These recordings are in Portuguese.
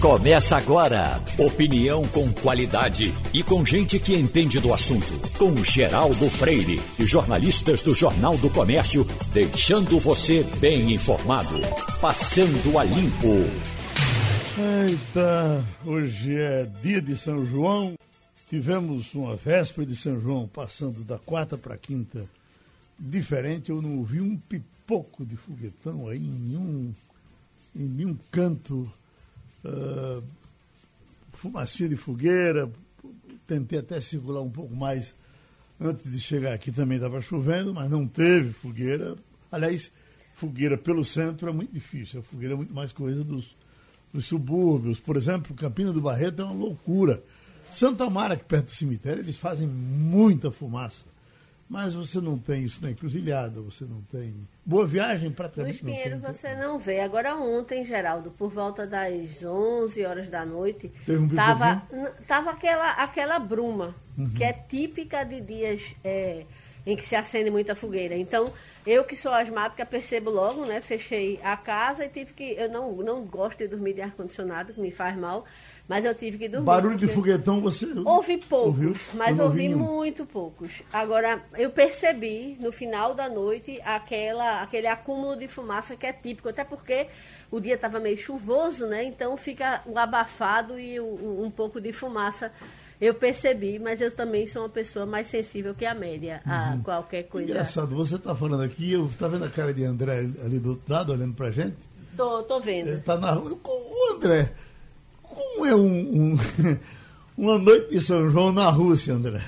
Começa agora. Opinião com qualidade e com gente que entende do assunto. Com Geraldo Freire e jornalistas do Jornal do Comércio, deixando você bem informado. Passando a limpo. Eita, hoje é dia de São João. Tivemos uma véspera de São João passando da quarta para quinta. Diferente, eu não ouvi um pipoco de foguetão aí em nenhum, em nenhum canto uh, fumacinha de fogueira, tentei até circular um pouco mais antes de chegar aqui também estava chovendo, mas não teve fogueira. Aliás, fogueira pelo centro é muito difícil, a fogueira é muito mais coisa dos, dos subúrbios. Por exemplo, Campina do Barreto é uma loucura. Santa Mara, aqui perto do cemitério, eles fazem muita fumaça. Mas você não tem isso na encruzilhada, você não tem. Boa viagem para Luiz Pinheiro não você não vê. Agora ontem, Geraldo, por volta das 11 horas da noite, um tava, tava aquela, aquela bruma, uhum. que é típica de dias é, em que se acende muita fogueira. Então, eu que sou asmática, percebo logo, né? Fechei a casa e tive que. Eu não, não gosto de dormir de ar-condicionado, que me faz mal. Mas eu tive que dormir. Barulho de foguetão você. Ouvi poucos, ouviu? mas ouvi muito poucos. Agora, eu percebi no final da noite aquela, aquele acúmulo de fumaça que é típico, até porque o dia estava meio chuvoso, né? Então fica o abafado e um, um, pouco de fumaça. Eu percebi, mas eu também sou uma pessoa mais sensível que a média a uhum. qualquer coisa. Engraçado, você está falando aqui, eu tá vendo a cara de André ali do outro lado, olhando pra gente? Tô, tô vendo. Está na rua. O André como é um, um, uma noite de São João na Rússia, André?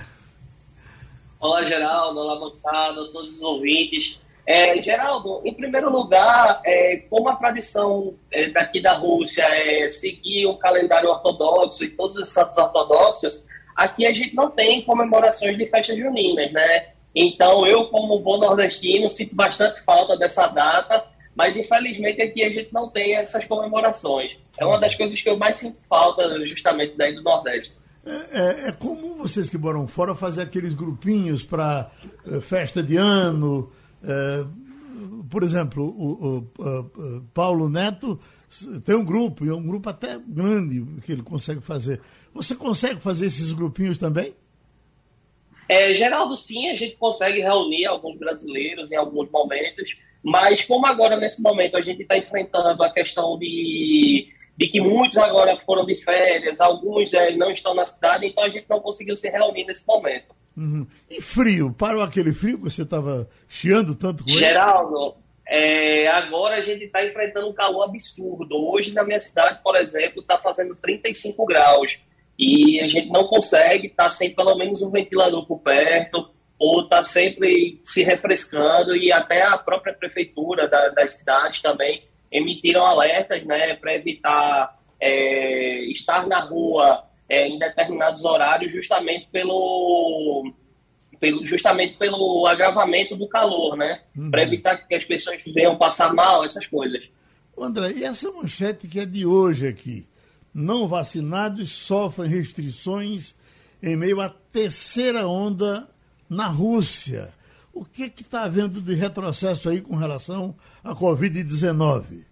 Olá, Geraldo. Olá, bancada, todos os ouvintes. É, Geraldo, em primeiro lugar, é, como a tradição é, daqui da Rússia é seguir o calendário ortodoxo e todos os santos ortodoxos, aqui a gente não tem comemorações de festas juninas, né? Então, eu, como bom nordestino, sinto bastante falta dessa data mas infelizmente aqui a gente não tem essas comemorações. É uma das coisas que eu mais sinto falta justamente daí do Nordeste. É, é, é comum vocês que moram fora fazer aqueles grupinhos para uh, festa de ano. Uh, por exemplo, o, o uh, Paulo Neto tem um grupo, e é um grupo até grande que ele consegue fazer. Você consegue fazer esses grupinhos também? É, Geraldo, sim, a gente consegue reunir alguns brasileiros em alguns momentos. Mas como agora, nesse momento, a gente está enfrentando a questão de, de que muitos agora foram de férias, alguns é, não estão na cidade, então a gente não conseguiu se reunir nesse momento. Uhum. E frio? Parou aquele frio que você estava chiando tanto com ele? Geraldo, é, agora a gente está enfrentando um calor absurdo. Hoje, na minha cidade, por exemplo, está fazendo 35 graus. E a gente não consegue estar tá sem pelo menos um ventilador por perto ou está sempre se refrescando e até a própria prefeitura da, das cidades também emitiram alertas né, para evitar é, estar na rua é, em determinados horários justamente pelo, pelo, justamente pelo agravamento do calor, né? Uhum. Para evitar que as pessoas venham passar mal, essas coisas. André, e essa manchete que é de hoje aqui? Não vacinados sofrem restrições em meio à terceira onda na Rússia. O que está havendo de retrocesso aí com relação à Covid-19?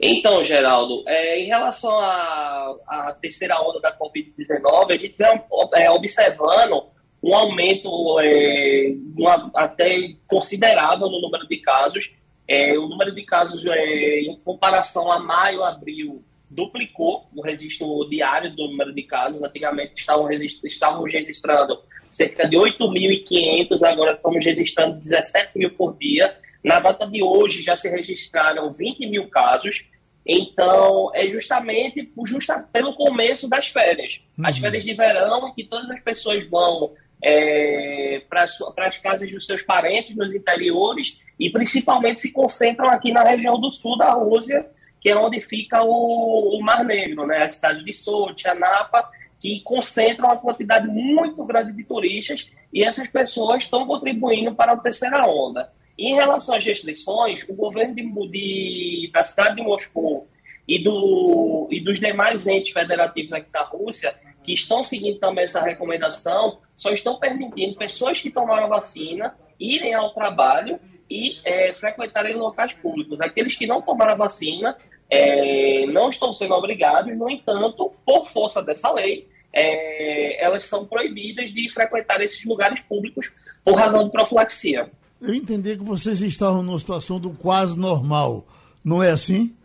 Então, Geraldo, é, em relação à, terceira onda da Covid-19, a gente vem é, observando um aumento é, uma, até considerável no número de casos. É, o número de casos, é, em comparação a maio, abril, duplicou o registro diário do número de casos. Antigamente estavam, estavam registrando cerca de 8.500, agora estamos registrando 17 mil por dia. Na data de hoje já se registraram 20 mil casos. Então, é justamente justa, pelo começo das férias. Uhum. As férias de verão, em que todas as pessoas vão é, para as casas dos seus parentes nos interiores e principalmente se concentram aqui na região do sul da Rússia, que é onde fica o, o Mar Negro, né? as cidades de Sochi, Anapa, que concentram uma quantidade muito grande de turistas e essas pessoas estão contribuindo para a terceira onda. Em relação às restrições, o governo de, de, da cidade de Moscou e, do, e dos demais entes federativos aqui da Rússia, que estão seguindo também essa recomendação, só estão permitindo pessoas que tomaram a vacina irem ao trabalho e é, frequentarem locais públicos. Aqueles que não tomaram a vacina é, não estão sendo obrigados, no entanto, por força dessa lei, é, elas são proibidas de frequentar esses lugares públicos por razão de profilaxia. Eu entendi que vocês estavam numa situação do quase normal, não é assim?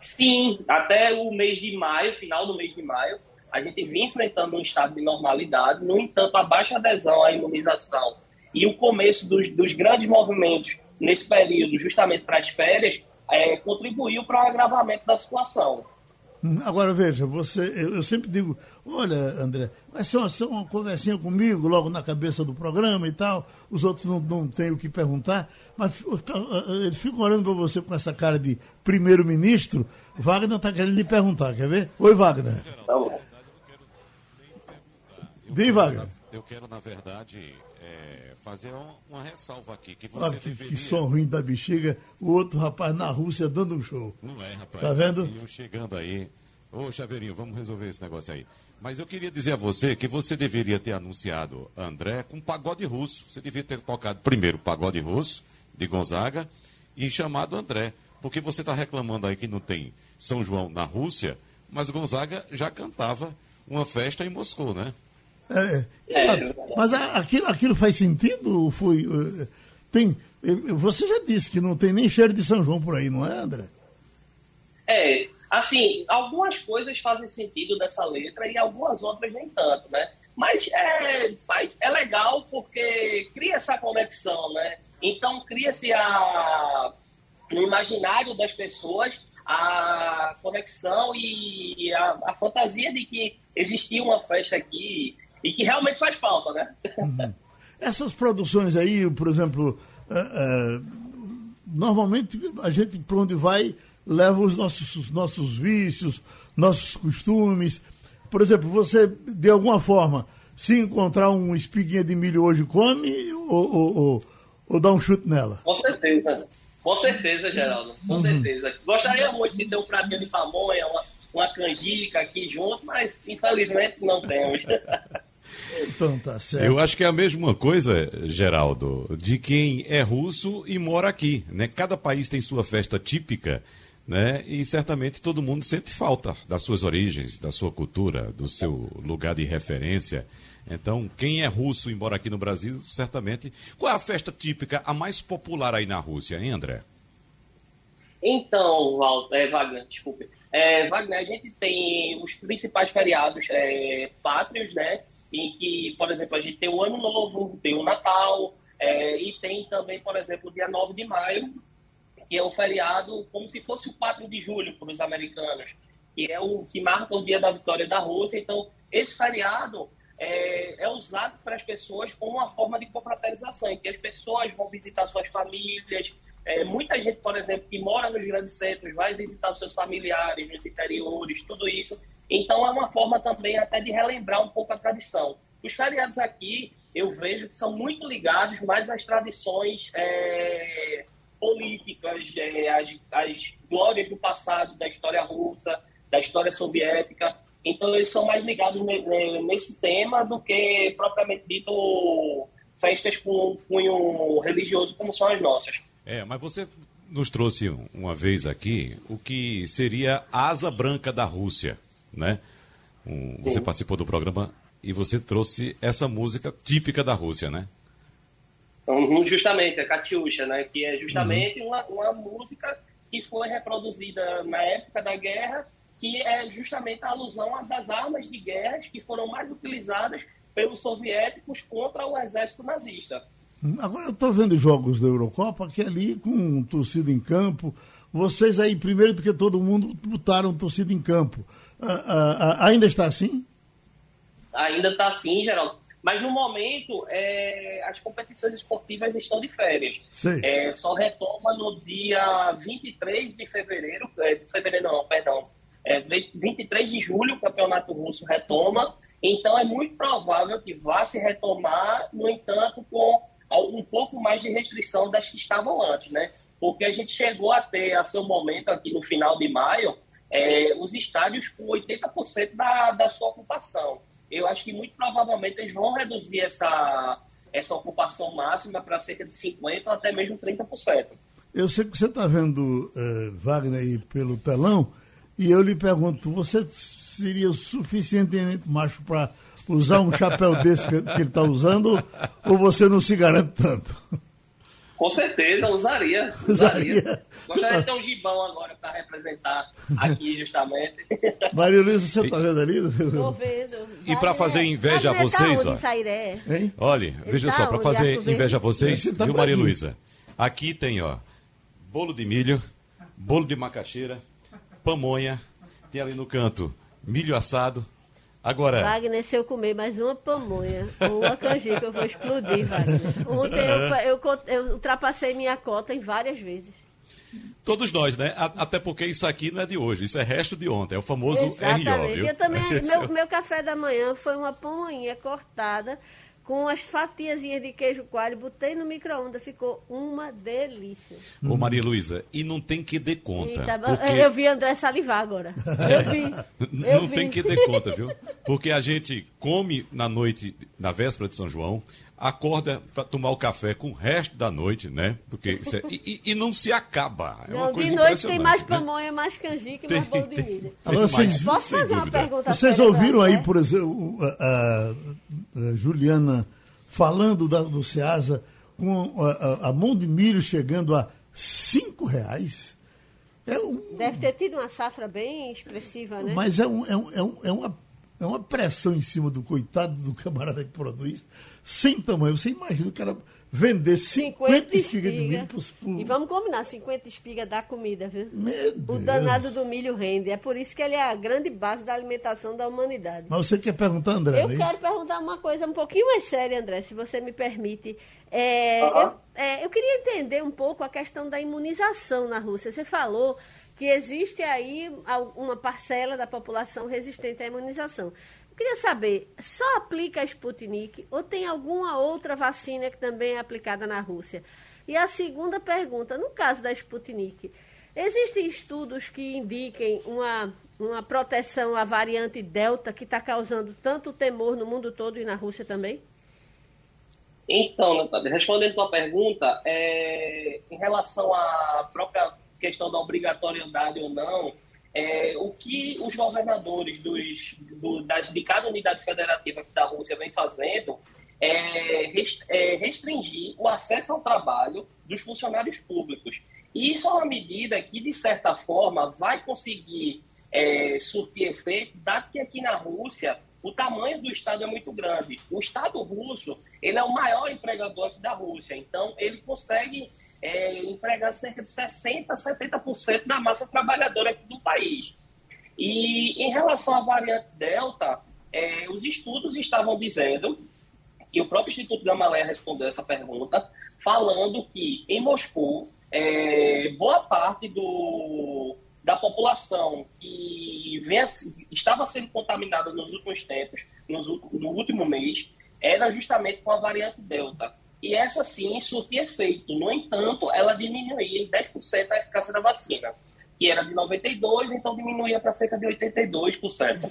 Sim, até o mês de maio, final do mês de maio, a gente vinha enfrentando um estado de normalidade, no entanto, a baixa adesão à imunização e o começo dos, dos grandes movimentos nesse período, justamente para as férias, é, contribuiu para o agravamento da situação. Agora veja, você, eu, eu, sempre digo, olha, André, vai ser uma, uma conversinha comigo logo na cabeça do programa e tal, os outros não, não têm o que perguntar, mas eles ficam olhando para você com essa cara de primeiro-ministro. Wagner está querendo lhe perguntar, quer ver? Oi, Wagner. Tá bom. Vem, Wagner. Eu quero, na verdade, é, fazer uma, uma, ressalva aqui. Que, você Olha que, deveria... que som ruim da bexiga, o outro rapaz na Rússia dando um show. Não é, rapaz. Tá vendo? E eu chegando aí. Ô, Chaveirinho, vamos resolver esse negócio aí. Mas eu queria dizer a você que você deveria ter anunciado André com pagode russo. Você devia ter tocado primeiro pagode russo, de Gonzaga, e chamado André. Porque você está reclamando aí que não tem São João na Rússia, mas Gonzaga já cantava uma festa em Moscou, né? É, exato. Mas aquilo, aquilo faz sentido? Foi, eh, tem, você já disse que não tem nem cheiro de São João por aí, não é, André? É, assim, algumas coisas fazem sentido dessa letra e algumas outras nem tanto, né? Mas é, faz, é legal porque cria essa conexão, né? Então cria-se a, no imaginário das pessoas a conexão e a, a fantasia de que existia uma festa aqui e que realmente faz falta, né? Uhum. Essas produções aí, por exemplo, uh, uh, normalmente a gente para onde vai leva os nossos, os nossos vícios, nossos costumes. Por exemplo, você, de alguma forma, se encontrar um espiguinha de milho hoje, come ou, ou, ou, ou dá um chute nela? Com certeza. Com certeza, Geraldo. Com uhum. certeza. Gostaria muito de ter um pratinho de pamonha, uma, uma canjica aqui junto, mas infelizmente não temos. Então tá certo. Eu acho que é a mesma coisa, Geraldo, de quem é russo e mora aqui, né? Cada país tem sua festa típica, né? E certamente todo mundo sente falta das suas origens, da sua cultura, do seu lugar de referência. Então, quem é russo e mora aqui no Brasil, certamente. Qual é a festa típica, a mais popular aí na Rússia, hein, André? Então, Walter, é, Wagner, desculpe. É, Wagner, a gente tem os principais feriados é, pátrios, né? Em que, por exemplo, a gente tem o Ano Novo, tem o Natal, é, e tem também, por exemplo, o dia 9 de maio, que é o feriado como se fosse o 4 de julho para os americanos, que é o que marca o dia da vitória da Rússia. Então, esse feriado é, é usado para as pessoas como uma forma de confraternização, em que as pessoas vão visitar suas famílias. É, muita gente, por exemplo, que mora nos grandes centros, vai visitar os seus familiares nos interiores, tudo isso então é uma forma também até de relembrar um pouco a tradição. Os feriados aqui eu vejo que são muito ligados mais às tradições é, políticas, é, às, às glórias do passado, da história russa, da história soviética. Então eles são mais ligados nesse tema do que propriamente dito festas com cunho religioso como são as nossas. É, mas você nos trouxe uma vez aqui o que seria a asa branca da Rússia né? Um, você participou do programa e você trouxe essa música típica da Rússia, né? Uhum, justamente, a Katyusha, né? Que é justamente uhum. uma, uma música que foi reproduzida na época da guerra, que é justamente a alusão das armas de guerra que foram mais utilizadas pelos soviéticos contra o exército nazista. Agora eu estou vendo jogos da Eurocopa que ali com torcida em campo, vocês aí, primeiro do que todo mundo, botaram torcida em campo. Uh, uh, ainda está assim? Ainda está assim, Geraldo. Mas no momento, é, as competições esportivas estão de férias. É, só retoma no dia 23 de fevereiro, é, de fevereiro não, perdão, é, 23 de julho o campeonato russo retoma. Então é muito provável que vá se retomar, no entanto, com um pouco mais de restrição das que estavam antes, né? Porque a gente chegou a ter, a seu momento, aqui no final de maio, é, os estádios com 80% da, da sua ocupação. Eu acho que muito provavelmente eles vão reduzir essa, essa ocupação máxima para cerca de 50% ou até mesmo 30%. eu sei que você está vendo uh, Wagner aí pelo telão, e eu lhe pergunto, você seria suficientemente macho para usar um chapéu desse que, que ele está usando, ou você não se garante tanto? Com certeza, usaria. Usaria. Gostaria de ter um gibão agora para representar aqui, justamente. Maria Luísa, você está vendo ali? Estou vendo. E para fazer inveja a vocês, ó. Olha, veja só, para fazer inveja a vocês, tá viu, Maria Luísa? Aqui tem, ó, bolo de milho, bolo de macaxeira, pamonha, tem ali no canto milho assado, Agora. Wagner, se eu comer mais uma pamonha ou uma canjica, eu vou explodir, Wagner. Ontem eu, eu, eu, ultrapassei minha cota em várias vezes. Todos nós, né? Até porque isso aqui não é de hoje, isso é resto de ontem, é o famoso Exatamente. RO. Viu? Eu também, meu, meu café da manhã foi uma pamonha cortada com as fatiazinhas de queijo coalho, botei no micro-ondas, ficou uma delícia. Ô Maria Luísa, e não tem que dar conta. Eita, porque... Eu vi André salivar agora. Eu vi. Eu não vi. tem que dar conta, viu? Porque a gente come na noite, na véspera de São João, acorda para tomar o café com o resto da noite, né? Porque é, e, e, não se acaba. É não, de noite tem mais né? pamonha, mais canjica e mais bolo de milho. Agora, vocês, Posso fazer uma pergunta? Vocês ouviram aí, por exemplo, a, a, a Juliana falando da, do Ceasa com a, a, mão de milho chegando a cinco reais? É um, Deve ter tido uma safra bem expressiva, né? Mas é, um, é, um, é, um, é uma é uma pressão em cima do coitado do camarada que produz sem tamanho. Você imagina o cara vender 50, 50 espigas de milho por, por... E vamos combinar, 50 espigas dá comida, viu? Meu Deus. O danado do milho rende. É por isso que ele é a grande base da alimentação da humanidade. Mas você quer perguntar, André? Eu é quero perguntar uma coisa um pouquinho mais séria, André, se você me permite. É, uhum. eu, é, eu queria entender um pouco a questão da imunização na Rússia. Você falou que existe aí uma parcela da população resistente à imunização. Queria saber, só aplica a Sputnik ou tem alguma outra vacina que também é aplicada na Rússia? E a segunda pergunta, no caso da Sputnik, existem estudos que indiquem uma, uma proteção à variante Delta que está causando tanto temor no mundo todo e na Rússia também? Então, respondendo a sua pergunta, é, em relação à própria questão da obrigatoriedade ou não, é, o que os governadores dos, do, das, de cada unidade federativa da Rússia vem fazendo é, é, restringir o acesso ao trabalho dos funcionários públicos. E isso é uma medida que, de certa forma, vai conseguir é, surtir efeito, dado que aqui na Rússia o tamanho do Estado é muito grande. O Estado russo ele é o maior empregador aqui da Rússia, então ele consegue é, empregar cerca de 60%, 70% da massa trabalhadora aqui do país. E em relação à variante Delta, é, os estudos estavam dizendo, que o próprio Instituto Gamaleya respondeu essa pergunta, falando que em Moscou, é, boa parte do, da população que vem, estava sendo contaminada nos últimos tempos, nos, no último mês, era justamente com a variante Delta e essa sim surtia efeito. No entanto, ela diminuía em 10% a eficácia da vacina, que era de 92%, então diminuía para cerca de 82%.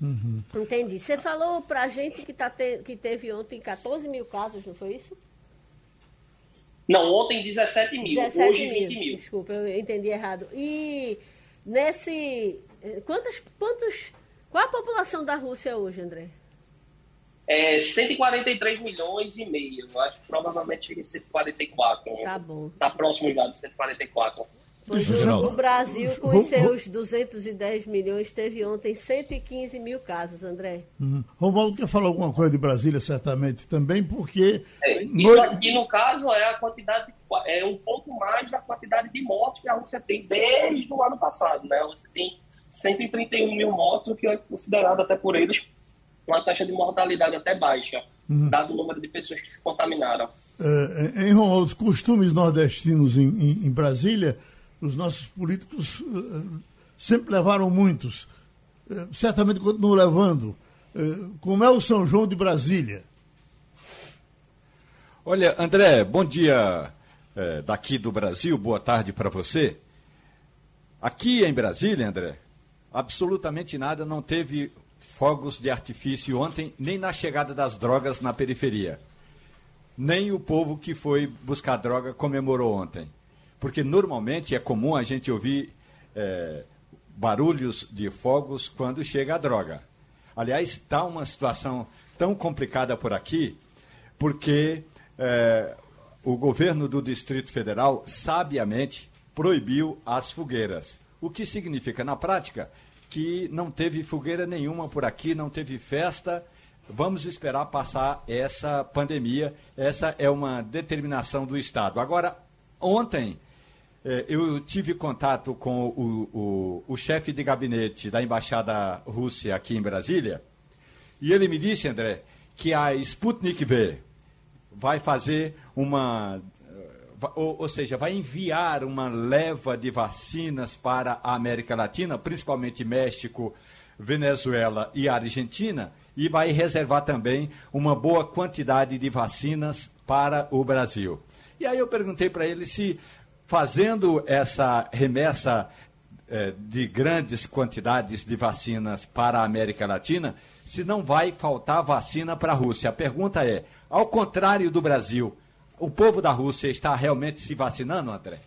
Uhum. Entendi. Você falou para a gente que, tá te, que teve ontem 14 mil casos, não foi isso? Não, ontem 17 mil, 17 hoje mil. 20 mil. Desculpa, eu entendi errado. E nesse. Eh, quantos, quantos. Qual a população da Rússia hoje, André? É 143 milhões e meio. Eu acho que provavelmente chega em 144. Tá bom. Está próximo já de 144. Pois o, o Brasil, com os seus 210 milhões, teve ontem 115 mil casos, André. Uhum. Romualdo quer falar alguma coisa de Brasília, certamente também, porque. É, isso aqui, no caso, é a quantidade, é um pouco mais da quantidade de mortes que a Rússia tem desde o ano passado. Né? Você tem 131 mil mortes, o que é considerado até por eles uma taxa de mortalidade até baixa, uhum. dado o número de pessoas que se contaminaram. É, em os costumes nordestinos em, em, em, Brasília, os nossos políticos uh, sempre levaram muitos, uh, certamente continuam levando. Uh, como é o São João de Brasília? Olha, André, bom dia daqui do Brasil, boa tarde para você. Aqui em Brasília, André, absolutamente nada, não teve fogos de artifício ontem, nem na chegada das drogas na periferia. Nem o povo que foi buscar droga comemorou ontem. porque normalmente é comum a gente ouvir é, barulhos de fogos quando chega a droga. Aliás, está uma situação tão complicada por aqui, porque é, o governo do Distrito Federal sabiamente proibiu as fogueiras. O que significa, na prática, que não teve fogueira nenhuma por aqui, não teve festa. Vamos esperar passar essa pandemia. Essa é uma determinação do Estado. Agora, ontem é, eu tive contato com o, o, o chefe de gabinete da Embaixada Rússia aqui em Brasília, e ele me disse, André, que a Sputnik V vai fazer uma. Ou, ou, seja, vai enviar uma leva de vacinas para a América Latina, principalmente México, Venezuela e Argentina, e vai reservar também uma boa quantidade de vacinas para o Brasil. E aí eu perguntei para ele se fazendo essa remessa eh, de grandes quantidades de vacinas para a América Latina, se não vai faltar vacina para a Rússia. A pergunta é: ao contrário do Brasil, o povo da Rússia está realmente se vacinando, André?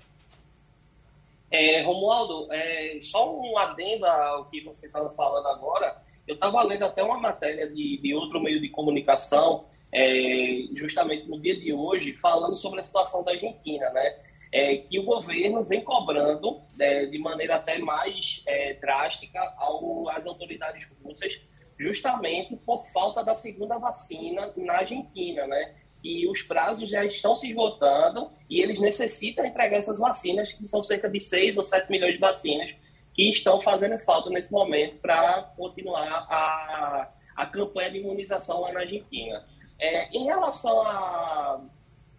É, Romualdo, é, só um adendo ao que você estava falando agora. Eu estava lendo até uma matéria de, de outro meio de comunicação, é, justamente no dia de hoje, falando sobre a situação da Argentina, né? é, que o governo vem cobrando é, de maneira até mais é, drástica ao, às autoridades russas, justamente por falta da segunda vacina na Argentina, né? E os prazos já estão se esgotando e eles necessitam entregar essas vacinas, que são cerca de 6 ou 7 milhões de vacinas, que estão fazendo falta nesse momento para continuar a, a campanha de imunização lá na Argentina. É, em relação a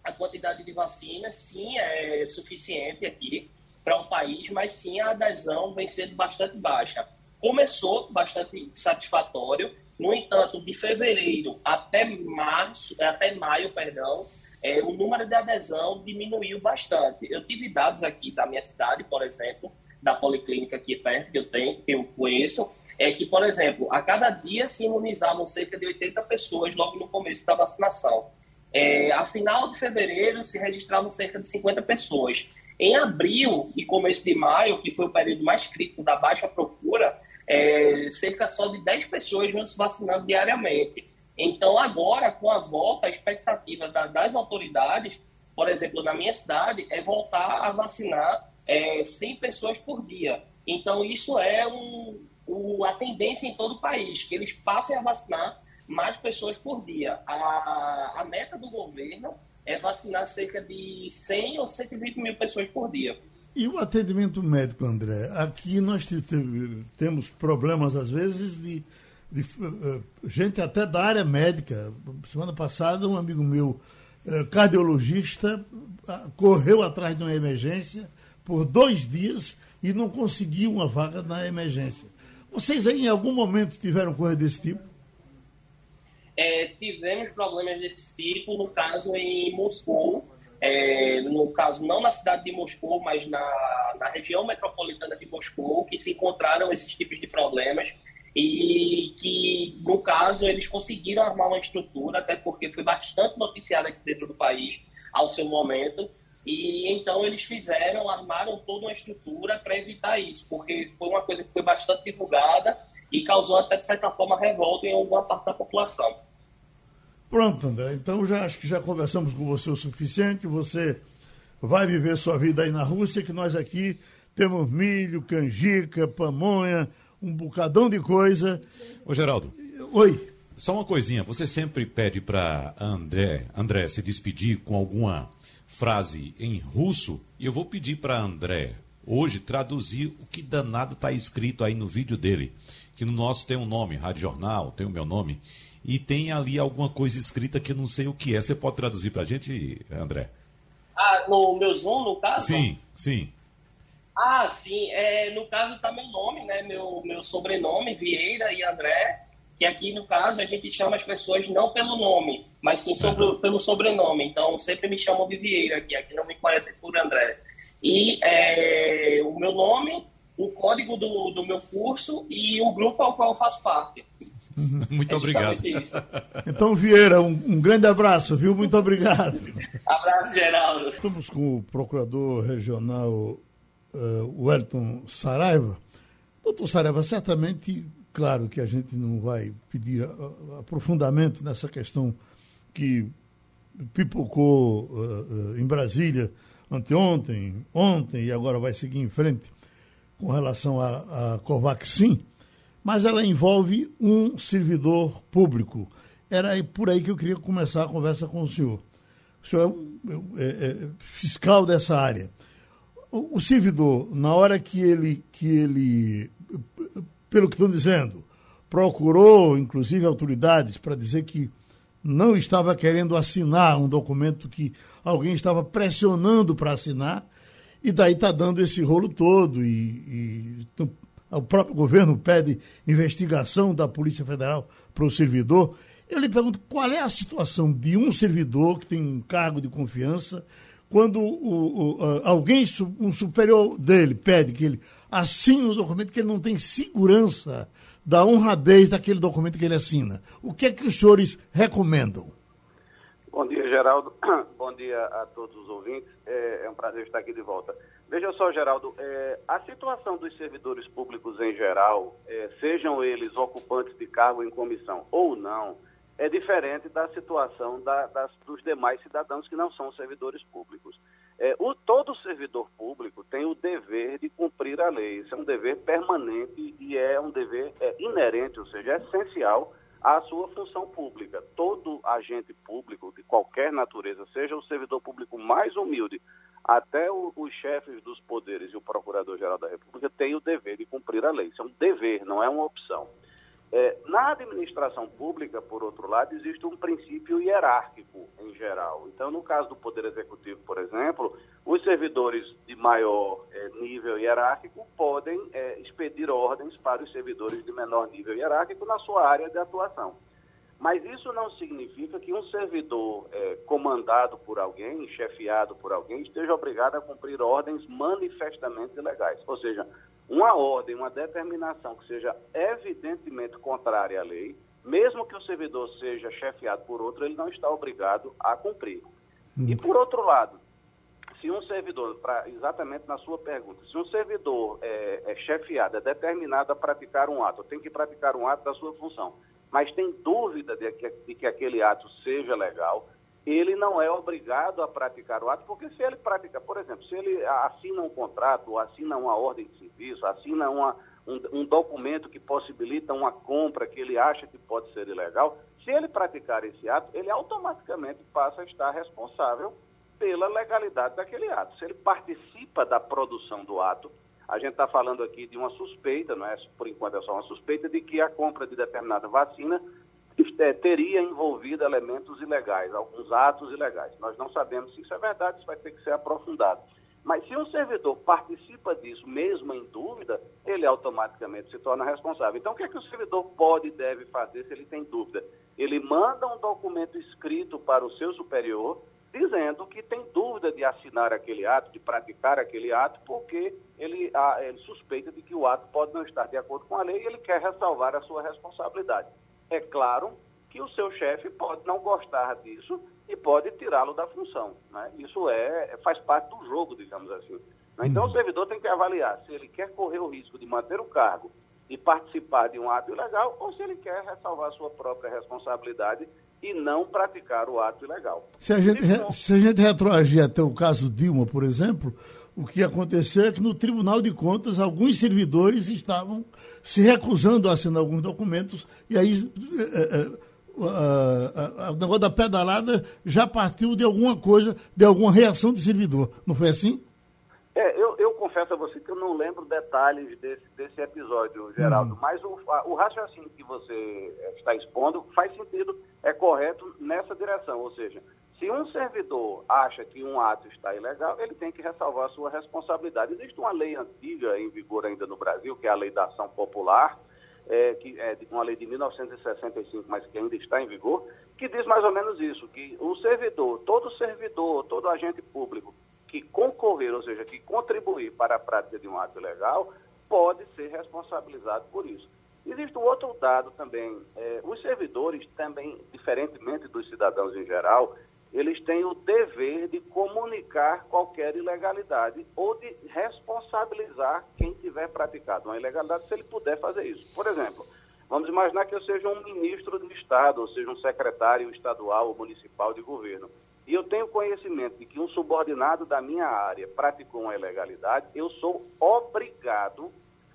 a quantidade de vacinas, sim, é suficiente aqui para um país, mas sim a adesão vem sendo bastante baixa. Começou bastante satisfatório, no entanto, de fevereiro até março, até maio, perdão, é, o número de adesão diminuiu bastante. Eu tive dados aqui da minha cidade, por exemplo, da policlínica aqui perto que eu tenho, que eu conheço, é que, por exemplo, a cada dia se imunizavam cerca de 80 pessoas logo no começo da vacinação. É, a final de fevereiro se registravam cerca de 50 pessoas. Em abril e começo de maio, que foi o período mais crítico da baixa procura, é, cerca só de 10 pessoas vão se vacinando diariamente. Então, agora, com a volta, a expectativa da, das autoridades, por exemplo, na minha cidade, é voltar a vacinar é, 100 pessoas por dia. Então, isso é um, um, a tendência em todo o país, que eles passem a vacinar mais pessoas por dia. A, a meta do governo é vacinar cerca de 100 ou 120 mil pessoas por dia. E o atendimento médico, André? Aqui nós temos problemas, às vezes, de, de uh, gente até da área médica. Semana passada, um amigo meu, uh, cardiologista, uh, correu atrás de uma emergência por dois dias e não conseguiu uma vaga na emergência. Vocês aí, em algum momento, tiveram coisa desse tipo? é, tivemos problemas desse tipo, no caso em Moscou, é, no caso não na cidade de Moscou, mas na, na região metropolitana de Moscou, que se encontraram esses tipos de problemas e que, no caso, eles conseguiram armar uma estrutura, até porque foi bastante noticiado aqui dentro do país ao seu momento, e então eles fizeram, armaram toda uma estrutura para evitar isso, porque foi uma coisa que foi bastante divulgada e causou até, de certa forma, revolta em alguma parte da população. Pronto, André. Então já acho que já conversamos com você o suficiente. Você vai viver sua vida aí na Rússia, que nós aqui temos milho, canjica, pamonha, um bocadão de coisa. Ô, Geraldo. Oi. Só uma coisinha, você sempre pede para André, André se despedir com alguma frase em russo, e eu vou pedir para André hoje traduzir o que danado está escrito aí no vídeo dele que no nosso tem um nome, Rádio Jornal, tem o meu nome, e tem ali alguma coisa escrita que eu não sei o que é. Você pode traduzir para a gente, André? Ah, no meu Zoom, no caso? Sim, sim. Ah, sim. É, no caso está meu nome, né? Meu, meu sobrenome, Vieira e André, que aqui no caso a gente chama as pessoas não pelo nome, mas sim sobre, uhum. pelo sobrenome. Então sempre me chamam de Vieira aqui, aqui não me conhecem por André. E é, o meu nome, o código do, do meu curso e o grupo ao qual eu faço parte. Muito é obrigado. Então, Vieira, um, um grande abraço, viu? Muito obrigado. Abraço, Geraldo. Estamos com o procurador regional uh, Wellington Saraiva. Doutor Saraiva, certamente, claro que a gente não vai pedir aprofundamento nessa questão que pipocou uh, uh, em Brasília anteontem, ontem e agora vai seguir em frente com relação à Covaxin, mas ela envolve um servidor público. Era por aí que eu queria começar a conversa com o senhor. O senhor é, é, é fiscal dessa área. O, o, servidor, na hora que ele, que ele, pelo que estão dizendo, procurou, inclusive, autoridades para dizer que não estava querendo assinar um documento que alguém estava pressionando para assinar, e daí está dando esse rolo todo. E, e, o próprio governo pede investigação da Polícia Federal para o servidor. Eu lhe pergunto qual é a situação de um servidor que tem um cargo de confiança quando o, o, alguém, um superior dele, pede que ele assine um documento que ele não tem segurança da honradez daquele documento que ele assina. O que é que os senhores recomendam? Bom dia, Geraldo. Bom dia a todos os ouvintes. É, é um prazer estar aqui de volta. Veja só, Geraldo, é, a situação dos servidores públicos em geral, é, sejam eles ocupantes de cargo em comissão ou não, é diferente da situação da, das, dos demais cidadãos que não são servidores públicos. É, o, todo servidor público tem o dever de cumprir a lei. Isso é um dever permanente e é um dever é, inerente, ou seja, é essencial à sua função pública. Todo agente público de qualquer natureza, seja o servidor público mais humilde, até o, os chefes dos poderes e o Procurador-Geral da República, tem o dever de cumprir a lei. Isso é um dever, não é uma opção. É, na administração pública, por outro lado, existe um princípio hierárquico em geral. Então, no caso do Poder Executivo, por exemplo, os servidores de maior é, nível hierárquico podem é, expedir ordens para os servidores de menor nível hierárquico na sua área de atuação. Mas isso não significa que um servidor é, comandado por alguém, chefiado por alguém, esteja obrigado a cumprir ordens manifestamente ilegais. Ou seja, uma ordem, uma determinação que seja evidentemente contrária à lei, mesmo que o servidor seja chefiado por outro, ele não está obrigado a cumprir. Hum. E por outro lado, se um servidor, pra, exatamente na sua pergunta, se um servidor é, é chefiado, é determinado a praticar um ato, tem que praticar um ato da sua função, mas tem dúvida de que, de que aquele ato seja legal, ele não é obrigado a praticar o ato, porque se ele pratica, por exemplo, se ele assina um contrato, assina uma ordem de serviço, assina uma, um, um, documento que possibilita uma compra que ele acha que pode ser ilegal, se ele praticar esse ato, ele automaticamente passa a estar responsável pela legalidade daquele ato. Se ele participa da produção do ato, a gente está falando aqui de uma suspeita, não é? Por enquanto é só uma suspeita de que a compra de determinada vacina é, teria envolvido elementos ilegais, alguns atos ilegais. Nós não sabemos se isso é verdade, isso vai ter que ser aprofundado. Mas se um servidor participa disso, mesmo em dúvida, ele automaticamente se torna responsável. Então, o que, é que o servidor pode e deve fazer se ele tem dúvida? Ele manda um documento escrito para o seu superior, dizendo que tem dúvida de assinar aquele ato, de praticar aquele ato, porque ele, ele suspeita de que o ato pode não estar de acordo com a lei e ele quer ressalvar a sua responsabilidade. É claro que o seu chefe pode não gostar disso e pode tirá-lo da função. Né? Isso é, faz parte do jogo, digamos assim. Né? Então, o uhum. servidor tem que avaliar se ele quer correr o risco de manter o cargo e participar de um ato ilegal ou se ele quer ressalvar sua própria responsabilidade e não praticar o ato ilegal. Se a gente, se a gente retroagir até o caso Dilma, por exemplo, o que aconteceu é que no Tribunal de Contas alguns servidores estavam se recusando a assinar alguns documentos e aí é, é, o negócio da pedalada já partiu de alguma coisa, de alguma reação de servidor. Não foi assim? Confesso a você que eu não lembro detalhes desse, desse episódio, Geraldo, hum. mas o, o raciocínio que você está expondo faz sentido, é correto nessa direção, ou seja, se um servidor acha que um ato está ilegal, ele tem que ressalvar a sua responsabilidade. Existe uma lei antiga em vigor ainda no Brasil, que é a Lei da Ação Popular, é, que é uma lei de 1965, mas que ainda está em vigor, que diz mais ou menos isso, que o servidor, todo servidor, todo agente público que concorrer, ou seja, que contribuir para a prática de um ato ilegal, pode ser responsabilizado por isso. Existe um outro dado também, é, os servidores também, diferentemente dos cidadãos em geral, eles têm o dever de comunicar qualquer ilegalidade ou de responsabilizar quem tiver praticado uma ilegalidade, se ele puder fazer isso. Por exemplo, vamos imaginar que eu seja um ministro do Estado, ou seja, um secretário estadual ou municipal de governo, e eu tenho conhecimento de que um subordinado da minha área praticou uma ilegalidade, eu sou obrigado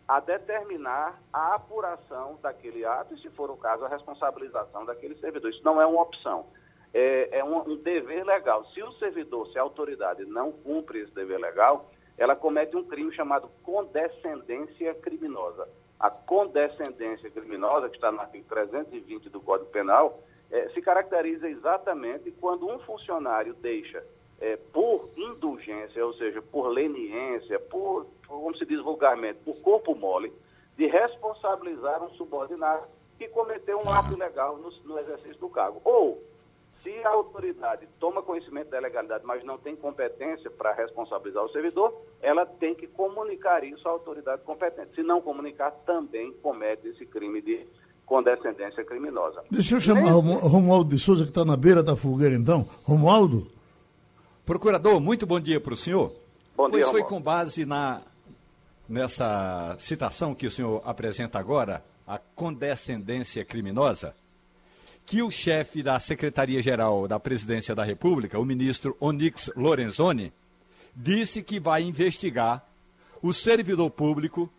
a determinar a apuração daquele ato e, se for o caso, a responsabilização daquele servidor. Isso não é uma opção é, é um, um, dever legal. Se o servidor, se a autoridade não cumpre esse dever legal, ela comete um crime chamado condescendência criminosa. A condescendência criminosa, que está no artigo 320 do Código Penal, é, se caracteriza exatamente quando um funcionário deixa, é, por indulgência, ou seja, por leniência, por, como se diz vulgarmente, por corpo mole, de responsabilizar um subordinado que cometeu um ato ilegal no, no exercício do cargo. Ou se a autoridade toma conhecimento da legalidade, mas não tem competência para responsabilizar o servidor, ela tem que comunicar isso à autoridade competente. Se não comunicar, também comete esse crime de condescendência criminosa. Deixa eu chamar o Romualdo de Souza, que está na beira da fogueira, então. Romualdo? Procurador, muito bom dia para o senhor. Bom pois dia, foi com base na, nessa citação que o senhor apresenta agora, a condescendência criminosa, que o chefe da Secretaria-Geral da Presidência da República, o ministro Onyx Lorenzoni, disse que vai investigar o servidor público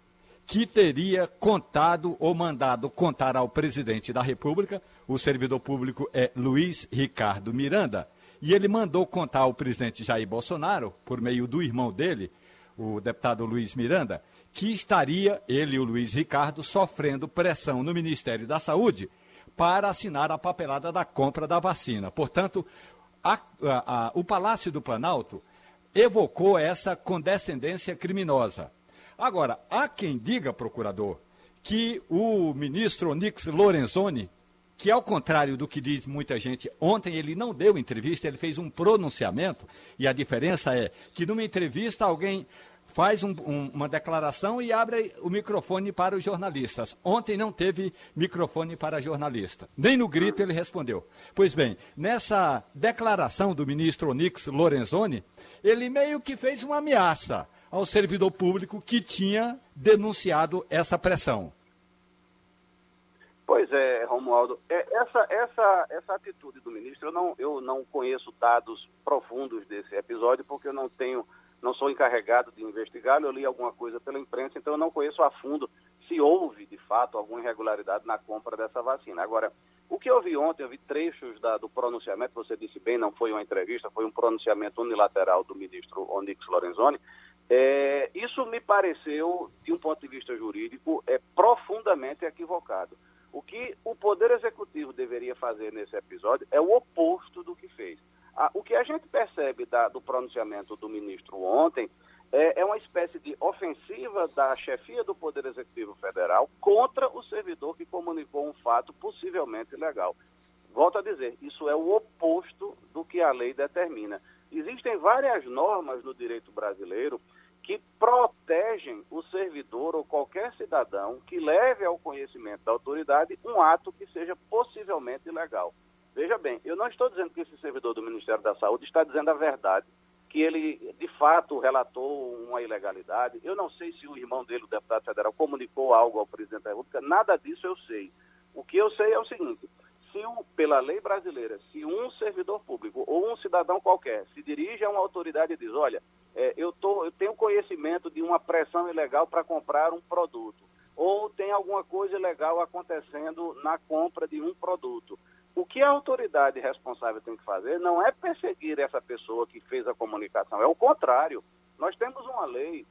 que teria contado ou mandado contar ao presidente da República. O servidor público é Luiz Ricardo Miranda. E ele mandou contar ao presidente Jair Bolsonaro, por meio do irmão dele, o deputado Luiz Miranda, que estaria, ele e o Luiz Ricardo, sofrendo pressão no Ministério da Saúde para assinar a papelada da compra da vacina. Portanto, a, a, a, o Palácio do Planalto evocou essa condescendência criminosa. Agora, há quem diga, procurador, que o ministro Onix Lorenzoni, que ao contrário do que diz muita gente, ontem ele não deu entrevista, ele fez um pronunciamento, e a diferença é que numa entrevista alguém faz um, um, uma declaração e abre o microfone para os jornalistas. Ontem não teve microfone para jornalista. Nem no grito ele respondeu. Pois bem, nessa declaração do ministro Onix Lorenzoni, ele meio que fez uma ameaça ao servidor público que tinha denunciado essa pressão. Pois é, Romualdo. É, essa, essa, essa atitude do ministro, eu não, eu não conheço dados profundos desse episódio, porque eu não tenho não sou encarregado de investigá-lo, eu li alguma coisa pela imprensa, então eu não conheço a fundo se houve, de fato, alguma irregularidade na compra dessa vacina. Agora, o que eu vi ontem, eu vi trechos da, do pronunciamento, você disse bem, não foi uma entrevista, foi um pronunciamento unilateral do ministro Onyx Lorenzoni. É, isso me pareceu, de um ponto de vista jurídico, é profundamente equivocado. O que o Poder Executivo deveria fazer nesse episódio é o oposto do que fez o que a gente percebe da, do pronunciamento do ministro ontem é, é, uma espécie de ofensiva da chefia do Poder Executivo Federal contra o servidor que comunicou um fato possivelmente ilegal. Volto a dizer, isso é o oposto do que a lei determina. Existem várias normas no direito brasileiro que protegem o servidor ou qualquer cidadão que leve ao conhecimento da autoridade um ato que seja possivelmente ilegal. Veja bem, eu não estou dizendo que esse servidor do Ministério da Saúde está dizendo a verdade, que ele de fato relatou uma ilegalidade. Eu não sei se o irmão dele, o deputado federal, comunicou algo ao presidente da República, nada disso eu sei. O que eu sei é o seguinte: se pela lei brasileira, se um servidor público ou um cidadão qualquer se dirige a uma autoridade e diz, olha, é, eu, tô, eu tenho conhecimento de uma pressão ilegal para comprar um produto, ou tem alguma coisa ilegal acontecendo na compra de um produto. O que a autoridade responsável tem que fazer não é perseguir essa pessoa que fez a comunicação, é o contrário. Nós temos uma lei,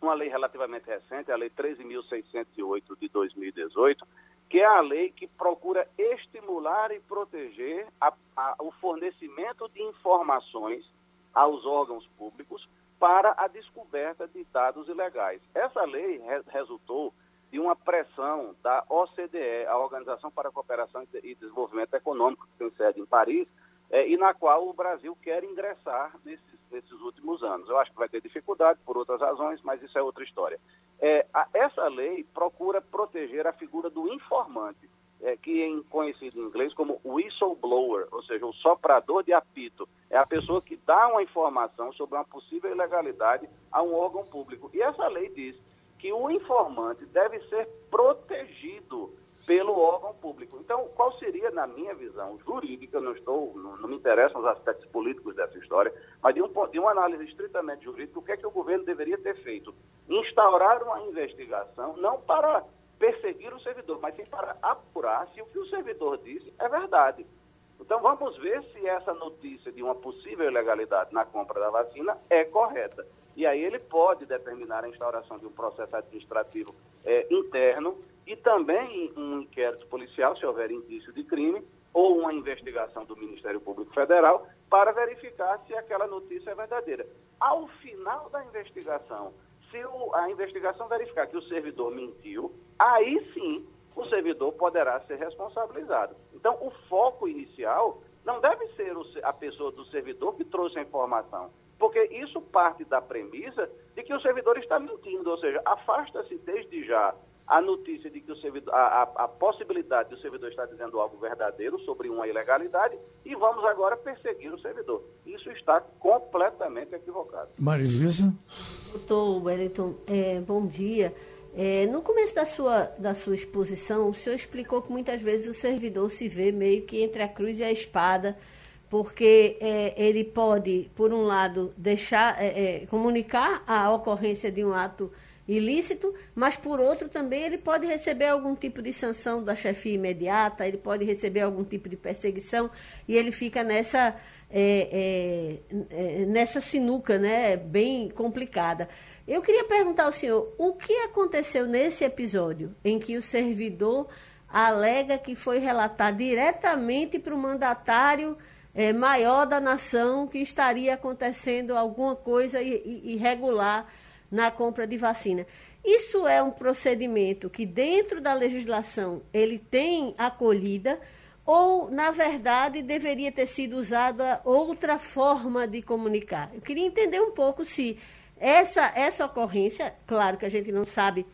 uma lei relativamente recente, a Lei 13.608 de 2018, que é a lei que procura estimular e proteger a, a, o fornecimento de informações aos órgãos públicos para a descoberta de dados ilegais. Essa lei re, resultou de uma pressão da OCDE, a Organização para a Cooperação e Desenvolvimento Econômico, que tem sede em Paris, é, e na qual o Brasil quer ingressar nesses, nesses, últimos anos. Eu acho que vai ter dificuldade por outras razões, mas isso é outra história. É, a, essa lei procura proteger a figura do informante. É, que é conhecido em inglês como whistleblower, ou seja, o soprador de apito. É a pessoa que dá uma informação sobre uma possível ilegalidade a um órgão público. E essa lei diz que o informante deve ser protegido pelo órgão público. Então, qual seria, na minha visão jurídica, não estou, não, não me interessam os aspectos políticos dessa história, mas de, um, de uma análise estritamente jurídica, o que é que o governo deveria ter feito? Instaurar uma investigação, não para perseguir o servidor, mas sim para apurar se o que o servidor disse é verdade. Então vamos ver se essa notícia de uma possível ilegalidade na compra da vacina é correta. E aí ele pode determinar a instauração de um processo administrativo é, interno e também um inquérito policial, se houver indício de crime, ou uma investigação do Ministério Público Federal para verificar se aquela notícia é verdadeira. Ao final da investigação, se o, a investigação verificar que o servidor mentiu, aí sim o servidor poderá ser responsabilizado. Então, o foco inicial não deve ser o, a pessoa do servidor que trouxe a informação, porque isso parte da premissa de que o servidor está mentindo, ou seja, afasta-se desde já a notícia de que o servidor, a, a, a, possibilidade de o servidor estar dizendo algo verdadeiro sobre uma ilegalidade e vamos agora perseguir o servidor. Isso está completamente equivocado. Maria Luísa? Doutor Wellington, é, bom dia. É, no começo da sua, da sua exposição, o senhor explicou que muitas vezes o servidor se vê meio que entre a cruz e a espada, porque é, ele pode, por um lado, deixar é, é comunicar a ocorrência de um ato ilícito, mas por outro também ele pode receber algum tipo de sanção da chefia imediata, ele pode receber algum tipo de perseguição e ele fica nessa é, é, é, nessa sinuca, né, bem complicada. Eu queria perguntar ao senhor o que aconteceu nesse episódio em que o servidor alega que foi relatar diretamente para o mandatário é, maior da nação que estaria acontecendo alguma coisa irregular na compra de vacina. Isso é um procedimento que dentro da legislação ele tem acolhida ou, na verdade, deveria ter sido usada outra forma de comunicar? Eu queria entender um pouco se essa, essa ocorrência, claro que a gente não sabe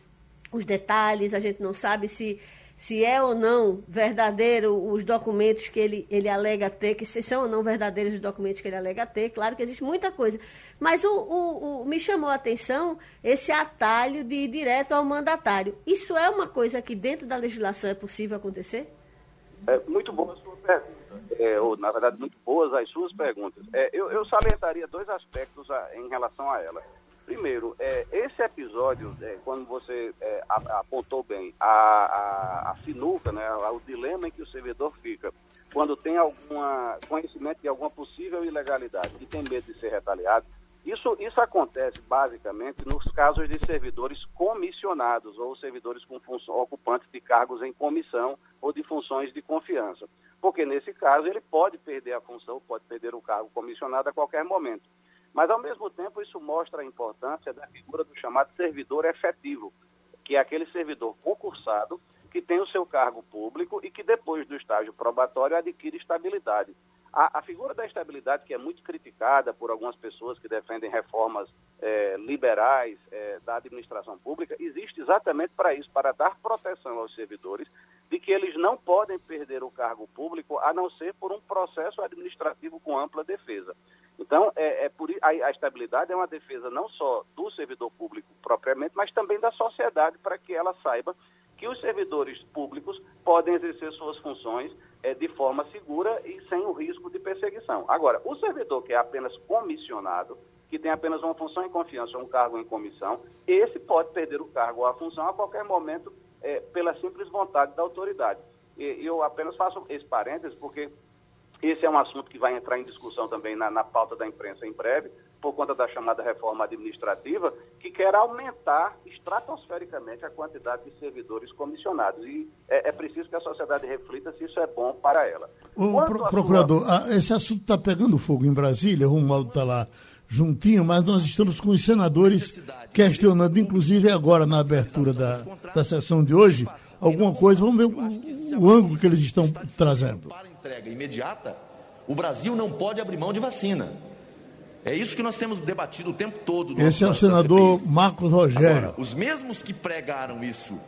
os detalhes, a gente não sabe se se é ou não verdadeiro os documentos que ele, ele alega ter, que se são ou não verdadeiros os documentos que ele alega ter, claro que existe muita coisa. Mas o, o, o, me chamou a atenção esse atalho de ir direto ao mandatário. Isso é uma coisa que dentro da legislação é possível acontecer? É, muito boa a sua pergunta, é, ou na verdade muito boas as suas perguntas. É, eu, eu salientaria dois aspectos a, em relação a ela. Primeiro, é, esse episódio, é, quando você é, apontou bem a, a, a sinuca, né, o dilema em que o servidor fica, quando tem algum conhecimento de alguma possível ilegalidade e tem medo de ser retaliado, isso, isso acontece basicamente nos casos de servidores comissionados ou servidores com função, ocupantes de cargos em comissão ou de funções de confiança. Porque nesse caso ele pode perder a função, pode perder o cargo comissionado a qualquer momento. Mas, ao mesmo tempo, isso mostra a importância da figura do chamado servidor efetivo, que é aquele servidor concursado que tem o seu cargo público e que, depois do estágio probatório, adquire estabilidade. A, a figura da estabilidade, que é muito criticada por algumas pessoas que defendem reformas é, liberais é, da administração pública, existe exatamente para isso, para dar proteção aos servidores de que eles não podem perder o cargo público a não ser por um processo administrativo com ampla defesa. Então, é, é por, a, a, estabilidade é uma defesa não só do servidor público propriamente, mas também da sociedade, para que ela saiba que os servidores públicos podem exercer suas funções é, de forma segura e sem o risco de perseguição. Agora, o servidor que é apenas comissionado, que tem apenas uma função em confiança, um cargo em comissão, esse pode perder o cargo ou a função a qualquer momento é, pela simples vontade da autoridade. E eu apenas faço esse parênteses porque esse é um assunto que vai entrar em discussão também na, na, pauta da imprensa em breve, por conta da chamada reforma administrativa, que quer aumentar estratosfericamente a quantidade de servidores comissionados. E é, é preciso que a sociedade reflita se isso é bom para ela. O pro, procurador, sua... esse assunto está pegando fogo em Brasília, o Romualdo está lá juntinho, mas nós estamos com os senadores questionando, inclusive agora na abertura da, da sessão de hoje, alguma coisa. Vamos ver o, o ângulo que eles estão trazendo entrega imediata, o Brasil não pode abrir mão de vacina. É isso que nós temos debatido o tempo todo. Esse é o senador Marcos Rogério. Agora, os mesmos que pregaram isso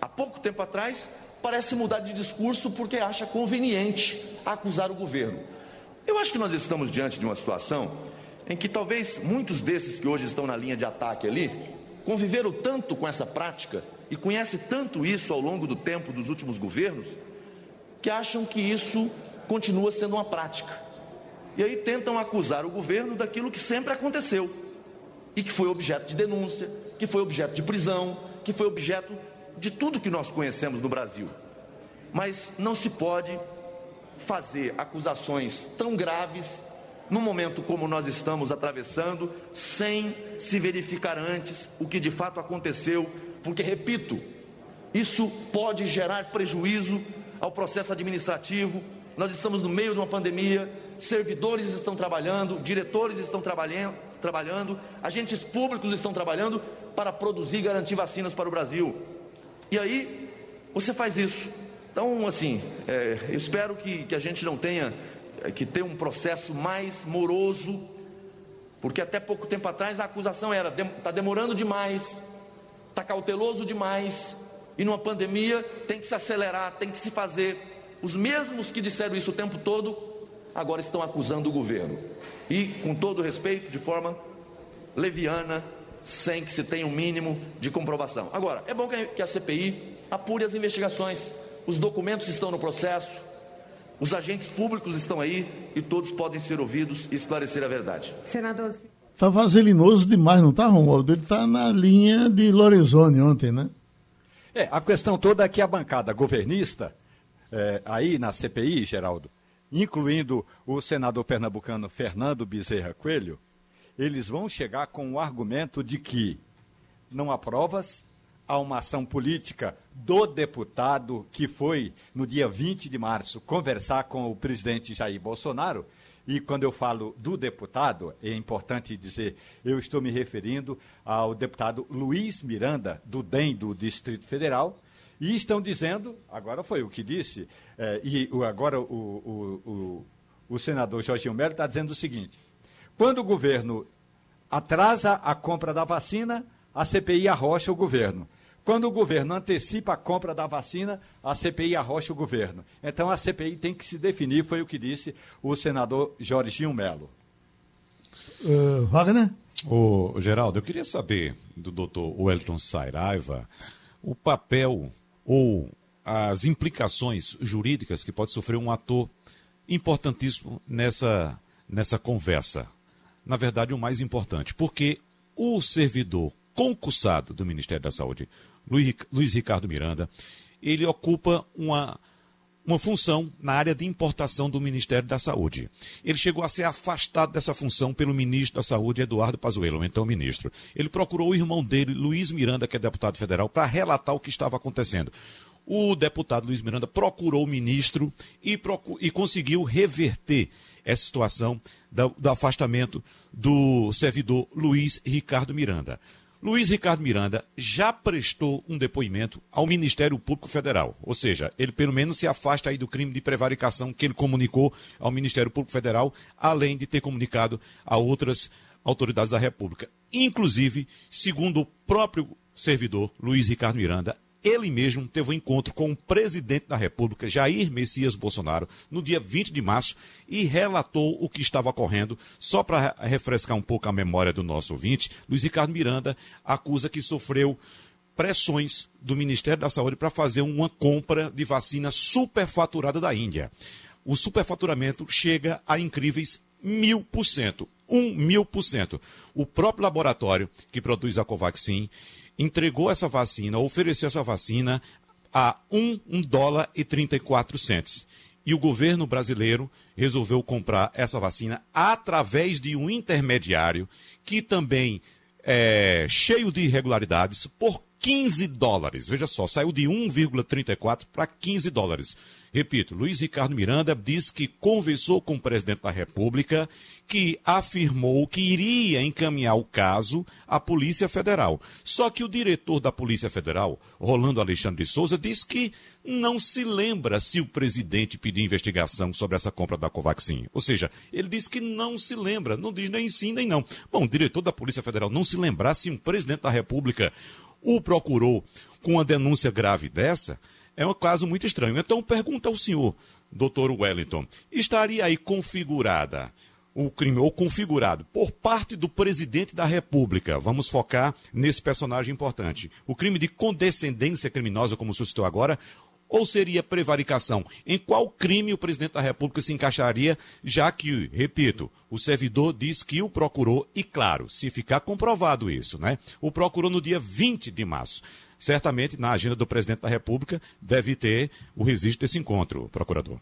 há pouco tempo atrás parece mudar de discurso porque acha conveniente acusar o governo. Eu acho que nós estamos diante de uma situação em que talvez muitos desses que hoje estão na linha de ataque ali conviveram tanto com essa prática e conhecem tanto isso ao longo do tempo dos últimos governos que acham que isso continua sendo uma prática. E aí tentam acusar o governo daquilo que sempre aconteceu e que foi objeto de denúncia, que foi objeto de prisão, que foi objeto de tudo que nós conhecemos no Brasil. Mas não se pode fazer acusações tão graves num momento como nós estamos atravessando, sem se verificar antes o que de fato aconteceu, porque, repito, isso pode gerar prejuízo ao processo administrativo. Nós estamos no meio de uma pandemia, servidores estão trabalhando, diretores estão trabalhando, trabalhando agentes públicos estão trabalhando para produzir e garantir vacinas para o Brasil. E aí, você faz isso. Então, assim, é, eu espero que, que a gente não tenha é, que ter um processo mais moroso, porque até pouco tempo atrás a acusação era: está demorando demais, está cauteloso demais, e numa pandemia tem que se acelerar, tem que se fazer. Os mesmos que disseram isso o tempo todo, agora estão acusando o governo. E, com todo respeito, de forma leviana, sem que se tenha um mínimo de comprovação. Agora, é bom que a CPI apure as investigações. Os documentos estão no processo, os agentes públicos estão aí e todos podem ser ouvidos e esclarecer a verdade. Senador. Está vaselinoso demais, não está, Romualdo? Ele está na linha de Lorenzoni ontem, né? É, a questão toda é que a bancada governista, é, aí na CPI, Geraldo, incluindo o senador pernambucano Fernando Bezerra Coelho, eles vão chegar com o argumento de que não há provas, há uma ação política do deputado que foi, no dia 20 de março, conversar com o presidente Jair Bolsonaro. E quando eu falo do deputado, é importante dizer, eu estou me referindo ao deputado Luiz Miranda, do DEM do Distrito Federal, e estão dizendo, agora foi o que disse, eh, e agora o, o, o, o senador Jorginho Melo está dizendo o seguinte: quando o governo atrasa a compra da vacina, a CPI arrocha o governo. Quando o governo antecipa a compra da vacina, a CPI arrocha o governo. Então a CPI tem que se definir, foi o que disse o senador Jorginho Melo. Uh, Wagner? Ô, Geraldo, eu queria saber do doutor Wellington Sairaiva o papel ou as implicações jurídicas que pode sofrer um ator importantíssimo nessa, nessa conversa. Na verdade, o mais importante, porque o servidor concursado do Ministério da Saúde, Luiz Ricardo Miranda, ele ocupa uma, uma função na área de importação do Ministério da Saúde. Ele chegou a ser afastado dessa função pelo ministro da Saúde, Eduardo Pazuello, então ministro. Ele procurou o irmão dele, Luiz Miranda, que é deputado federal, para relatar o que estava acontecendo. O deputado Luiz Miranda procurou o ministro e, procur, e conseguiu reverter essa situação do, do afastamento do servidor Luiz Ricardo Miranda. Luiz Ricardo Miranda já prestou um depoimento ao Ministério Público Federal, ou seja, ele pelo menos se afasta aí do crime de prevaricação que ele comunicou ao Ministério Público Federal, além de ter comunicado a outras autoridades da República. Inclusive, segundo o próprio servidor Luiz Ricardo Miranda, ele mesmo teve um encontro com o presidente da República, Jair Messias Bolsonaro, no dia 20 de março e relatou o que estava ocorrendo. Só para refrescar um pouco a memória do nosso ouvinte, Luiz Ricardo Miranda acusa que sofreu pressões do Ministério da Saúde para fazer uma compra de vacina superfaturada da Índia. O superfaturamento chega a incríveis mil por cento. Um mil por cento. O próprio laboratório que produz a Covaxin entregou essa vacina, ofereceu essa vacina a 1, 1 dólar e 34 centos. E o governo brasileiro resolveu comprar essa vacina através de um intermediário que também é cheio de irregularidades por 15 dólares. Veja só, saiu de 1,34 para 15 dólares. Repito, Luiz Ricardo Miranda disse que conversou com o presidente da República, que afirmou que iria encaminhar o caso à Polícia Federal. Só que o diretor da Polícia Federal, Rolando Alexandre de Souza, disse que não se lembra se o presidente pediu investigação sobre essa compra da Covaxin. Ou seja, ele disse que não se lembra, não diz nem sim nem não. Bom, o diretor da Polícia Federal não se lembrar se um presidente da República o procurou com uma denúncia grave dessa, É um caso muito estranho. Então, pergunta ao senhor, doutor Wellington, estaria aí configurada o crime, ou configurado, por parte do presidente da República, vamos focar nesse personagem importante, o crime de condescendência criminosa, como suscitou agora, ou seria prevaricação? Em qual crime o presidente da República se encaixaria, já que, repito, o servidor diz que o procurou, e claro, se ficar comprovado isso, né? O procurou no dia 20 de março. Certamente, na agenda do presidente da República, deve ter o registro desse encontro, procurador.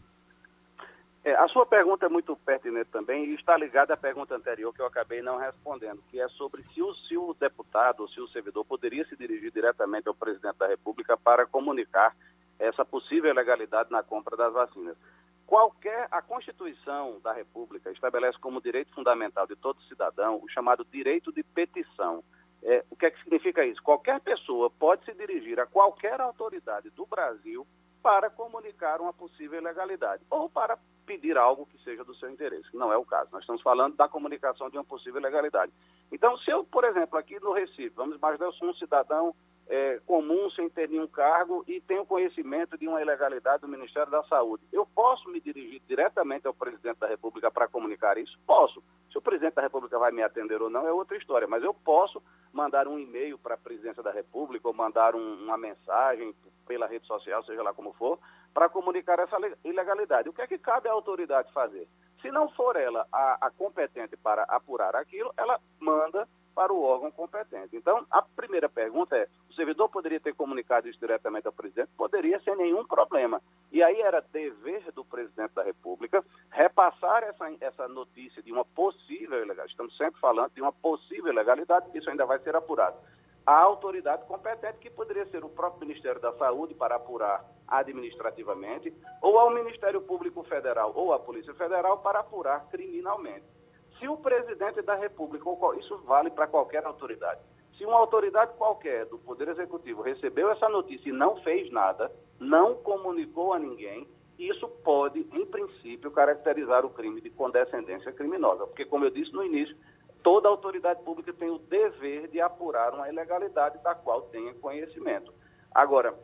É, a sua pergunta é muito pertinente também e está ligada à pergunta anterior que eu acabei não respondendo, que é sobre se o, se o deputado ou se o servidor poderia se dirigir diretamente ao presidente da República para comunicar essa possível legalidade na compra das vacinas. Qualquer, a Constituição da República estabelece como direito fundamental de todo cidadão o chamado direito de petição. É, o que, é que significa isso? Qualquer pessoa pode se dirigir a qualquer autoridade do Brasil para comunicar uma possível ilegalidade ou para pedir algo que seja do seu interesse, que não é o caso. Nós estamos falando da comunicação de uma possível ilegalidade. Então, se eu, por exemplo, aqui no Recife, vamos imaginar, eu sou um cidadão é, comum, sem ter nenhum cargo e tenho conhecimento de uma ilegalidade do Ministério da Saúde. Eu posso me dirigir diretamente ao presidente da República para comunicar isso? Posso. Se o presidente da República vai me atender ou não é outra história, mas eu posso mandar um e-mail para a presidência da República ou mandar um, uma mensagem pela rede social, seja lá como for, para comunicar essa ilegalidade. O que é que cabe à autoridade fazer? Se não for ela a, a competente para apurar aquilo, ela manda para o órgão competente. Então, a primeira pergunta é: o servidor poderia ter comunicado isso diretamente ao presidente? Poderia, sem nenhum problema. E aí era dever do presidente da República repassar essa, essa notícia de uma possível ilegalidade. Estamos sempre falando de uma possível ilegalidade, isso ainda vai ser apurado. A autoridade competente, que poderia ser o próprio Ministério da Saúde para apurar administrativamente, ou ao Ministério Público Federal ou à Polícia Federal para apurar criminalmente. Se o presidente da República, isso vale para qualquer autoridade, se uma autoridade qualquer do Poder Executivo recebeu essa notícia e não fez nada, não comunicou a ninguém, isso pode, em princípio, caracterizar o crime de condescendência criminosa. Porque, como eu disse no início, toda autoridade pública tem o dever de apurar uma ilegalidade da qual tenha conhecimento. Agora,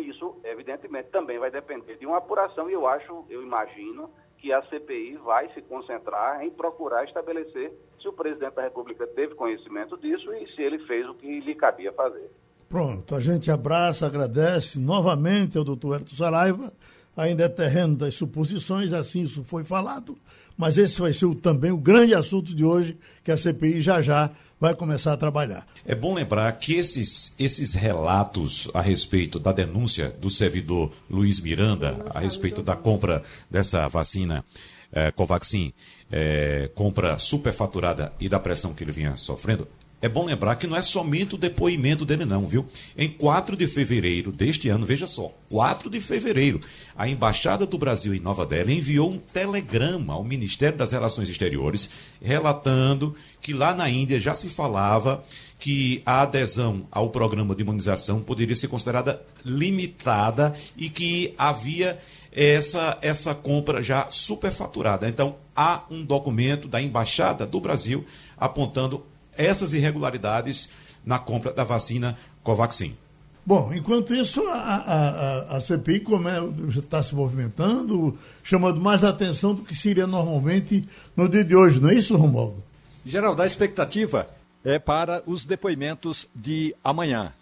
isso, evidentemente, também vai depender de uma apuração, e eu acho, eu imagino, que a CPI vai se concentrar em procurar estabelecer se o presidente da República teve conhecimento disso e se ele fez o que lhe cabia fazer. Pronto, a gente abraça, agradece novamente ao doutor Herto Saraiva. Ainda é terreno das suposições, assim isso foi falado, mas esse vai ser o, também o grande assunto de hoje, que a CPI já já vai começar a trabalhar. É bom lembrar que esses, esses relatos a respeito da denúncia do servidor Luiz Miranda, a respeito da compra dessa vacina é, Covaxin, é, compra superfaturada e da pressão que ele vinha sofrendo, é bom lembrar que não é somente o depoimento dele, não, viu? Em 4 de fevereiro deste ano, veja só, 4 de fevereiro, a Embaixada do Brasil em Nova Delhi enviou um telegrama ao Ministério das Relações Exteriores, relatando que lá na Índia já se falava que a adesão ao programa de imunização poderia ser considerada limitada e que havia essa, essa compra já superfaturada. Então, há um documento da Embaixada do Brasil apontando essas irregularidades na compra da vacina Covaxin. Bom, enquanto isso, a, a, a CPI está se movimentando, chamando mais atenção do que seria normalmente no dia de hoje, não é isso, Romualdo? Geraldo, a expectativa é para os depoimentos de amanhã.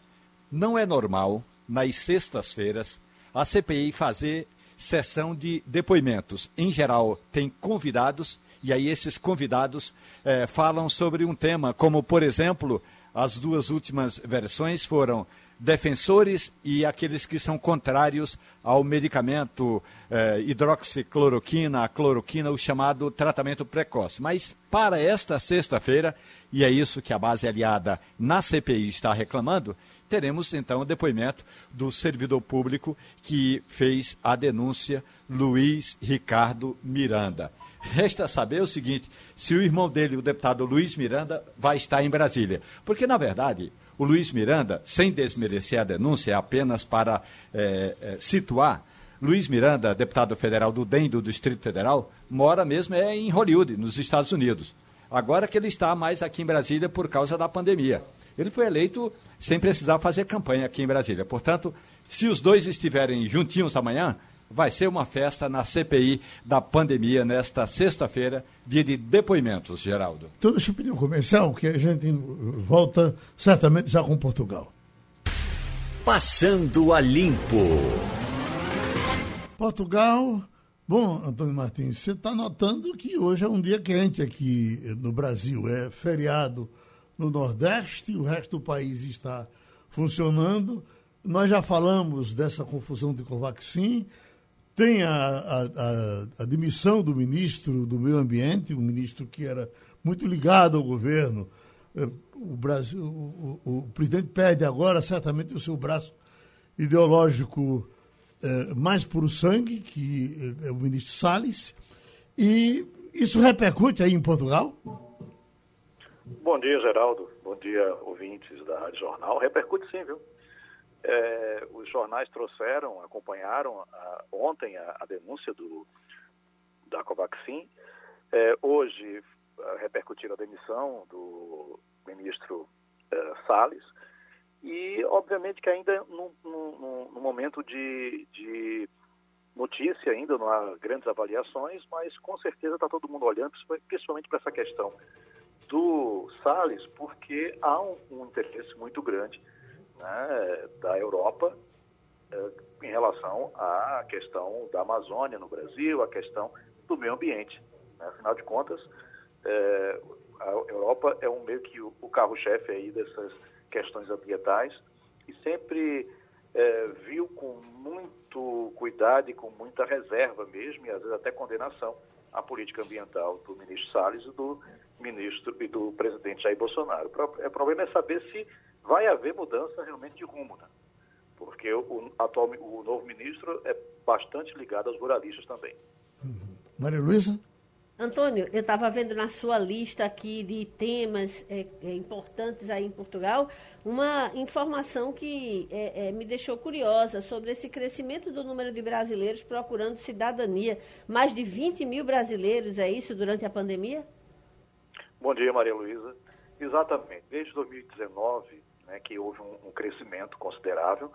Não é normal, nas sextas-feiras, a CPI fazer sessão de depoimentos. Em geral, tem convidados, e aí esses convidados é, falam sobre um tema, como, por exemplo, as duas últimas versões foram defensores e aqueles que são contrários ao medicamento eh, hidroxicloroquina, a cloroquina, o chamado tratamento precoce. Mas para esta sexta-feira, e é isso que a base aliada na CPI está reclamando, teremos então o depoimento do servidor público que fez a denúncia, Luiz Ricardo Miranda. Resta saber o seguinte: se o irmão dele, o deputado Luiz Miranda, vai estar em Brasília. Porque, na verdade, o Luiz Miranda, sem desmerecer a denúncia, é apenas para é, é, situar, Luiz Miranda, deputado federal do DEM do Distrito Federal, mora mesmo é em Hollywood, nos Estados Unidos. Agora que ele está mais aqui em Brasília por causa da pandemia. Ele foi eleito sem precisar fazer campanha aqui em Brasília. Portanto, Se os dois estiverem juntinhos amanhã, vai ser uma festa na CPI da pandemia nesta sexta-feira, dia de depoimentos, Geraldo. Então deixa eu pedir um comercial, que a gente volta certamente já com Portugal. Passando a limpo. Portugal. Bom, Antônio Martins, você está notando que hoje é um dia quente aqui no Brasil. É feriado no Nordeste, o resto do país está funcionando. Nós já falamos dessa confusão de Covaxin. Tem a, a, a, a demissão do ministro do Meio Ambiente, um ministro que era muito ligado ao governo. É, o, Brasil, o, o, o presidente perde agora certamente o seu braço ideológico é, mais puro sangue, que é o ministro Salles. E isso repercute aí em Portugal? Bom dia, Geraldo. Bom dia, ouvintes da Rádio Jornal. Repercute sim, viu? É, os jornais trouxeram, acompanharam a, ontem a, a, denúncia do, da Covaxin. É, hoje repercutiram a demissão do ministro é, Salles. E, obviamente, que ainda no, momento de, de, notícia, ainda não há grandes avaliações, mas com certeza está todo mundo olhando, principalmente para essa questão do Salles, porque há um, um interesse muito grande né, da Europa eh, em relação à questão da Amazônia no Brasil, a questão do meio ambiente. Né? Afinal de contas, eh, a Europa é um meio que o, o carro-chefe aí dessas questões ambientais e sempre eh, viu com muito cuidado e com muita reserva mesmo, e às vezes até condenação, a política ambiental do ministro Salles e do ministro e do presidente Jair Bolsonaro. O problema é saber se vai haver mudança realmente de rumo, né? porque o, atual, o novo ministro é bastante ligado aos ruralistas também. Uhum. Maria Luísa? Antônio, eu estava vendo na sua lista aqui de temas é, é, importantes aí em Portugal, uma informação que é, é, me deixou curiosa sobre esse crescimento do número de brasileiros procurando cidadania. Mais de 20 mil brasileiros, é isso, durante a pandemia? Bom dia, Maria Luísa. Exatamente. Desde 2019, né, que houve um, um crescimento considerável.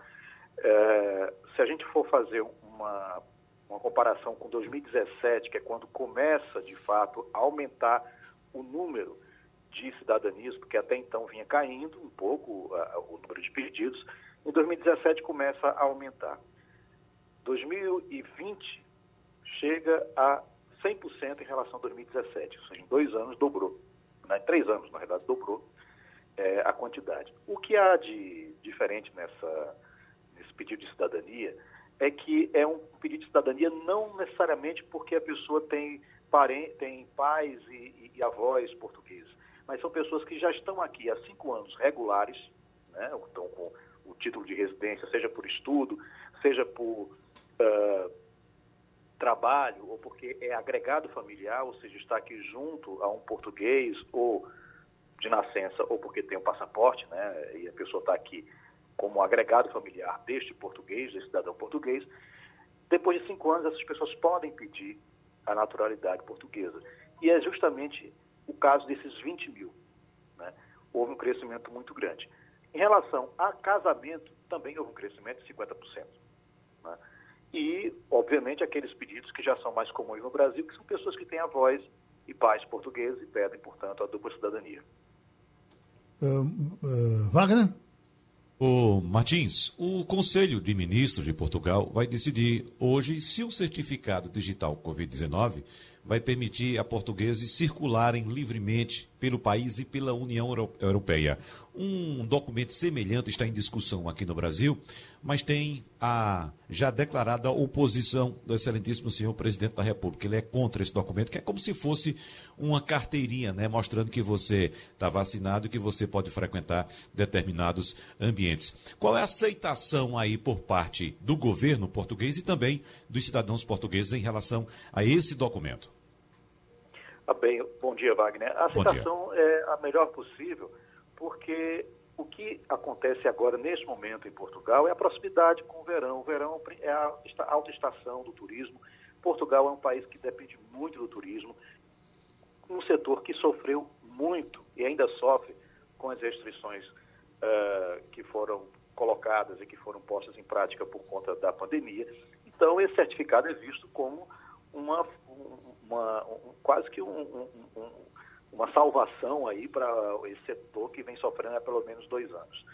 É, se a gente for fazer uma uma comparação com 2017, que é quando começa, de fato, a aumentar o número de cidadanias, porque até então vinha caindo um pouco uh, o número de pedidos, em 2017 começa a aumentar. 2020 chega a 100% em relação a 2017, ou seja, em dois anos dobrou, né? em três anos, na verdade, dobrou é, a quantidade. O que há de diferente nessa, nesse pedido de cidadania é que é um pedido de cidadania não necessariamente porque a pessoa tem, parente, tem pais e, e, e avós portugueses, mas são pessoas que já estão aqui há cinco anos regulares, né, estão com o título de residência, seja por estudo, seja por uh, trabalho, ou porque é agregado familiar, ou seja, está aqui junto a um português, ou de nascença, ou porque tem um passaporte, né, e a pessoa está aqui como agregado familiar deste português, desse cidadão português, depois de cinco anos essas pessoas podem pedir a naturalidade portuguesa. E é justamente o caso desses 20 mil. Né? Houve um crescimento muito grande. Em relação a casamento, também houve um crescimento de 50%. Né? E, obviamente, aqueles pedidos que já são mais comuns no Brasil, que são pessoas que têm avós e pais portugueses e pedem, portanto, a dupla cidadania. Uh, Wagner? O Martins, o Conselho de Ministros de Portugal vai decidir hoje se o certificado digital Covid-19 vai permitir a portugueses circularem livremente pelo país e pela União Europeia. Um documento semelhante está em discussão aqui no Brasil, mas tem a já declarada oposição do excelentíssimo senhor presidente da República. Ele é contra esse documento, que é como se fosse uma carteirinha, né, mostrando que você está vacinado e que você pode frequentar determinados ambientes. Qual é a aceitação aí por parte do governo português e também dos cidadãos portugueses em relação a esse documento? Ah, bem, bom dia, Wagner. A aceitação é a melhor possível, porque o que acontece agora, neste momento, em Portugal, é a proximidade com o verão. O verão é a alta estação do turismo. Portugal é um país que depende muito do turismo, um setor que sofreu muito e ainda sofre com as restrições uh, que foram colocadas e que foram postas em prática por conta da pandemia. Então, esse certificado é visto como uma, uma um, quase que um, um, uma salvação aí para esse setor que vem sofrendo há pelo menos dois anos.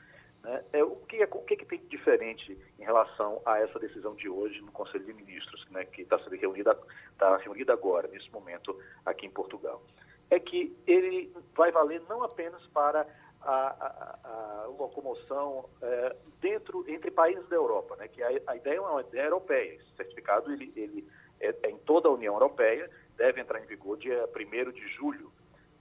Né? É, o que, é, o que, é que tem de diferente em relação a essa decisão de hoje no Conselho de Ministros, né, que está sendo reunida, está reunida agora, nesse momento, aqui em Portugal? É que ele vai valer não apenas para a, a, a locomoção é, dentro entre países da Europa, né? Que a, a, ideia é uma ideia europeia. Esse certificado ele, ele é, é, em toda a União Europeia, deve entrar em vigor dia 1 de julho.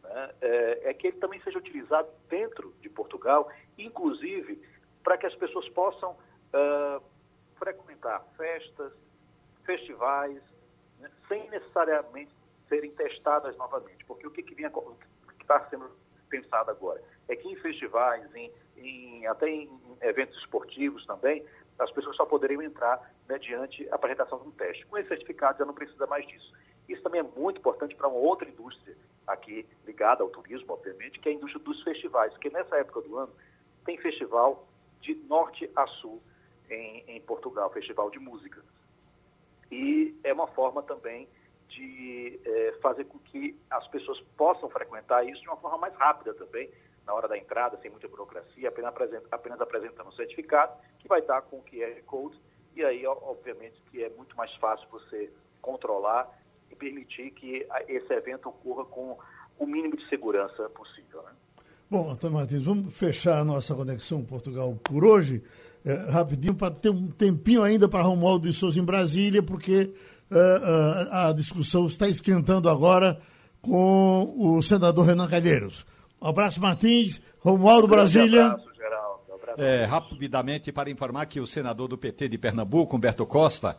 Né? É, é, que ele também seja utilizado dentro de Portugal, inclusive para que as pessoas possam uh, frequentar festas, festivais, né? sem necessariamente serem testadas novamente, porque o que, que está sendo pensado agora é que em festivais, em, em, até em eventos esportivos também, as pessoas só poderiam entrar mediante a apresentação de um teste. Com esse certificado já não precisa mais disso. Isso também é muito importante para uma outra indústria aqui ligada ao turismo, obviamente, que é a indústria dos festivais, porque nessa época do ano tem festival de norte a sul em, em Portugal, festival de música. E é uma forma também de é, fazer com que as pessoas possam frequentar isso de uma forma mais rápida também, na hora da entrada, sem muita burocracia, apenas, apresenta, apenas apresentando o certificado, que vai estar com o QR Code, e aí, obviamente, que é muito mais fácil você controlar e permitir que esse evento ocorra com o mínimo de segurança possível. Né? Bom, Antônio Martins, vamos fechar a nossa conexão Portugal por hoje, é, rapidinho, para ter um tempinho ainda para Romualdo de Souza em Brasília, porque uh, uh, a discussão está esquentando agora com o senador Renan Calheiros. Um abraço, Martins. Romualdo, um Brasília. Abraço, Geraldo. Um abraço. É, rapidamente, para informar que o senador do PT de Pernambuco, Humberto Costa,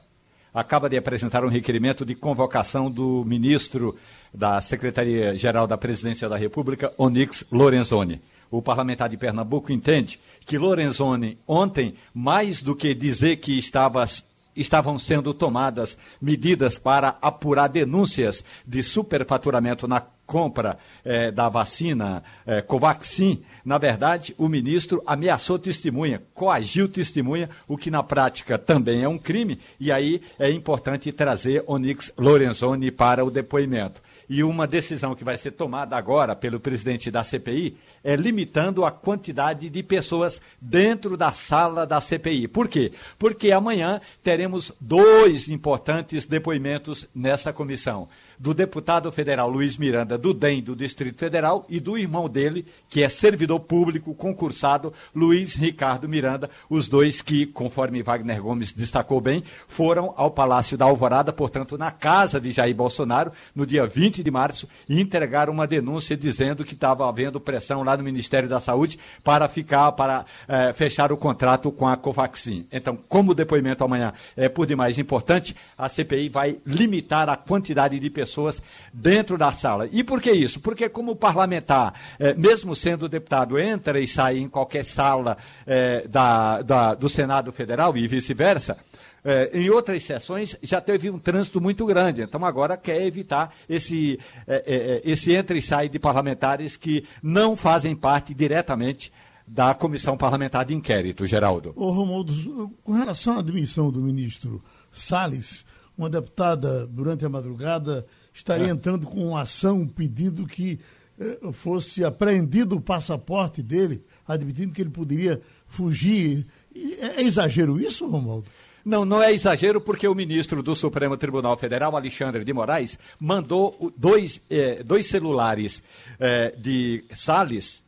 acaba de apresentar um requerimento de convocação do ministro da Secretaria-Geral da Presidência da República, Onix Lorenzoni. O parlamentar de Pernambuco entende que Lorenzoni, ontem, mais do que dizer que estava estavam sendo tomadas medidas para apurar denúncias de superfaturamento na compra eh, da vacina eh, Covaxin, na verdade, o ministro ameaçou testemunha, coagiu testemunha, o que na prática também é um crime, e aí é importante trazer Onix Lorenzoni para o depoimento. E uma decisão que vai ser tomada agora pelo presidente da CPI é limitando a quantidade de pessoas dentro da sala da CPI. Por quê? Porque amanhã teremos dois importantes depoimentos nessa comissão do deputado federal Luiz Miranda, do DEM do Distrito Federal, e do irmão dele, que é servidor público concursado, Luiz Ricardo Miranda, os dois que, conforme Wagner Gomes destacou bem, foram ao Palácio da Alvorada, portanto, na casa de Jair Bolsonaro, no dia 20 de março, e entregaram uma denúncia dizendo que estava havendo pressão lá no Ministério da Saúde para ficar, para eh, fechar o contrato com a Covaxin. Então, como o depoimento amanhã é por demais importante, a CPI vai limitar a quantidade de pessoas pessoas dentro da sala. E por que isso? Porque como parlamentar, é, mesmo sendo deputado, entra e sai em qualquer sala é, da, da, do Senado Federal e vice-versa, é, em outras sessões já teve um trânsito muito grande, então agora quer evitar esse, é, é, esse entra e sai de parlamentares que não fazem parte diretamente da comissão parlamentar de inquérito, Geraldo. Ô Romualdo, com relação à admissão do ministro Salles, uma deputada, durante a madrugada, estaria é. entrando com uma ação pedindo que eh, fosse apreendido o passaporte dele, admitindo que ele poderia fugir. É, é exagero isso, Romualdo? Não, não é exagero, porque o ministro do Supremo Tribunal Federal, Alexandre de Moraes, mandou dois, eh, dois celulares eh, de Salles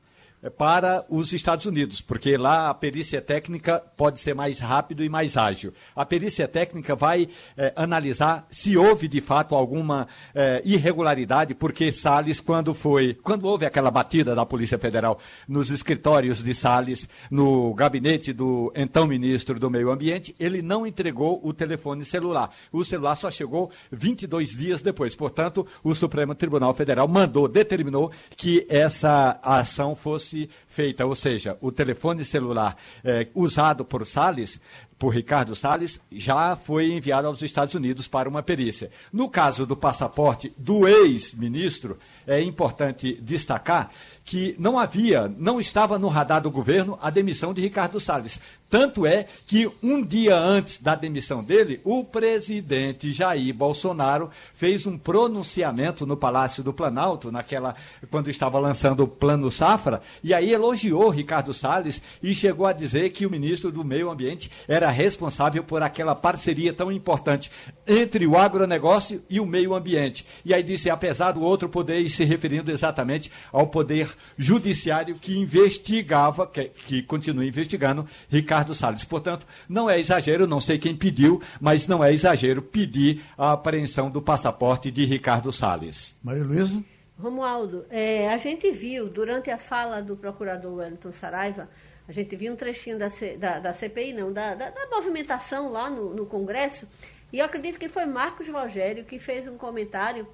para os Estados Unidos, porque lá a perícia técnica pode ser mais rápido e mais ágil. A perícia técnica vai é, analisar se houve de fato alguma é, irregularidade, porque Salles, quando foi, quando houve aquela batida da Polícia Federal nos escritórios de Salles, no gabinete do então ministro do Meio Ambiente, ele não entregou o telefone celular. O celular só chegou 22 dias depois. Portanto, o Supremo Tribunal Federal mandou, determinou que essa ação fosse fosse feita, ou seja, o telefone celular é, usado por Salles por Ricardo Salles já foi enviado aos Estados Unidos para uma perícia. No caso do passaporte do ex-ministro, é importante destacar que não havia, não estava no radar do governo a demissão de Ricardo Salles. Tanto é que um dia antes da demissão dele, o presidente Jair Bolsonaro fez um pronunciamento no Palácio do Planalto, naquela quando estava lançando o Plano Safra, e aí elogiou Ricardo Salles e chegou a dizer que o ministro do Meio Ambiente era responsável por aquela parceria tão importante entre o agronegócio e o meio ambiente. E aí disse, apesar do outro poder, se referindo exatamente ao poder judiciário que investigava, que, que continua investigando Ricardo Salles. Portanto, não é exagero, não sei quem pediu, mas não é exagero pedir a apreensão do passaporte de Ricardo Salles. Maria Luísa? Romualdo, é, a gente viu durante a fala do procurador Wellington Saraiva, a gente viu um trechinho da, C, da, da CPI, não, da, da, da movimentação lá no, no Congresso, e eu acredito que foi Marcos Rogério que fez um comentário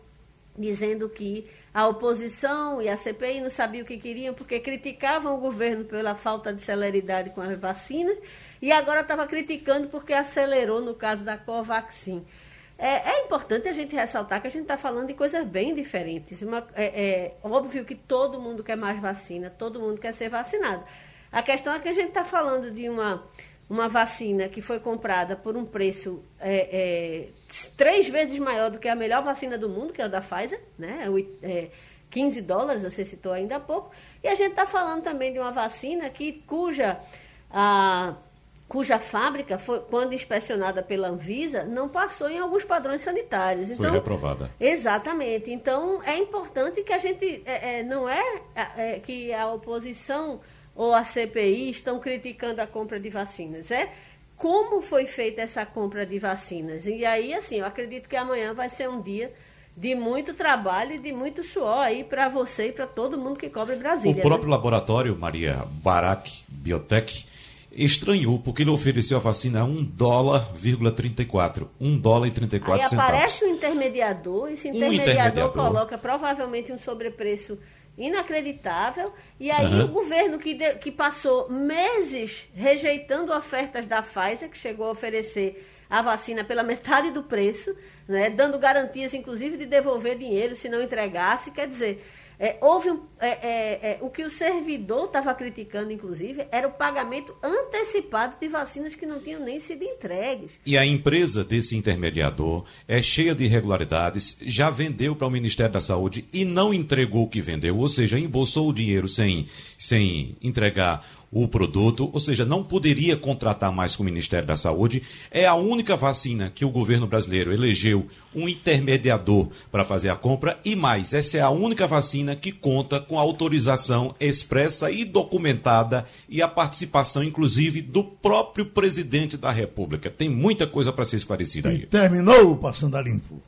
dizendo que a oposição e a CPI não sabiam o que queriam porque criticavam o governo pela falta de celeridade com as vacinas e agora estava criticando porque acelerou no caso da Covaxin. É, é, importante a gente ressaltar que a gente está falando de coisas bem diferentes. Uma, é, é, óbvio que todo mundo quer mais vacina, todo mundo quer ser vacinado. A questão é que a gente está falando de uma, uma vacina que foi comprada por um preço é, é, três vezes maior do que a melhor vacina do mundo, que é a da Pfizer, né? É, 15 dólares, você citou ainda há pouco. E a gente está falando também de uma vacina que, cuja, a, cuja fábrica, foi, quando inspecionada pela Anvisa, não passou em alguns padrões sanitários. Então, foi reprovada. Exatamente. Então, é importante que a gente. É, é, não é, é que a oposição ou a CPI estão criticando a compra de vacinas. É como foi feita essa compra de vacinas. E aí, assim, eu acredito que amanhã vai ser um dia de muito trabalho e de muito suor aí para você e para todo mundo que cobre Brasília. O né? próprio né? laboratório, Maria Barak Biotech, estranhou porque ele ofereceu a vacina a 1 dólar, 34. 1 dólar e 34 aí centavos. aparece o intermediador, esse intermediador, um intermediador coloca provavelmente um sobrepreço inacreditável. E aí uhum. o governo que, de, que passou meses rejeitando ofertas da Pfizer, que chegou a oferecer a vacina pela metade do preço, né, dando garantias, inclusive, de devolver dinheiro se não entregasse. Quer dizer, é, houve um, é, é, é, o que o servidor estava criticando, inclusive, era o pagamento antecipado de vacinas que não tinham nem sido entregues. E a empresa desse intermediador é cheia de irregularidades, já vendeu para o Ministério da Saúde e não entregou o que vendeu, ou seja, embolsou o dinheiro sem, sem entregar o produto, ou seja, não poderia contratar mais com o Ministério da Saúde. É a única vacina que o governo brasileiro elegeu um intermediador para fazer a compra e mais, essa é a única vacina que conta com autorização expressa e documentada e a participação, inclusive, do próprio presidente da República. Tem muita coisa para ser esclarecida aí. E terminou o Passando a Limpo.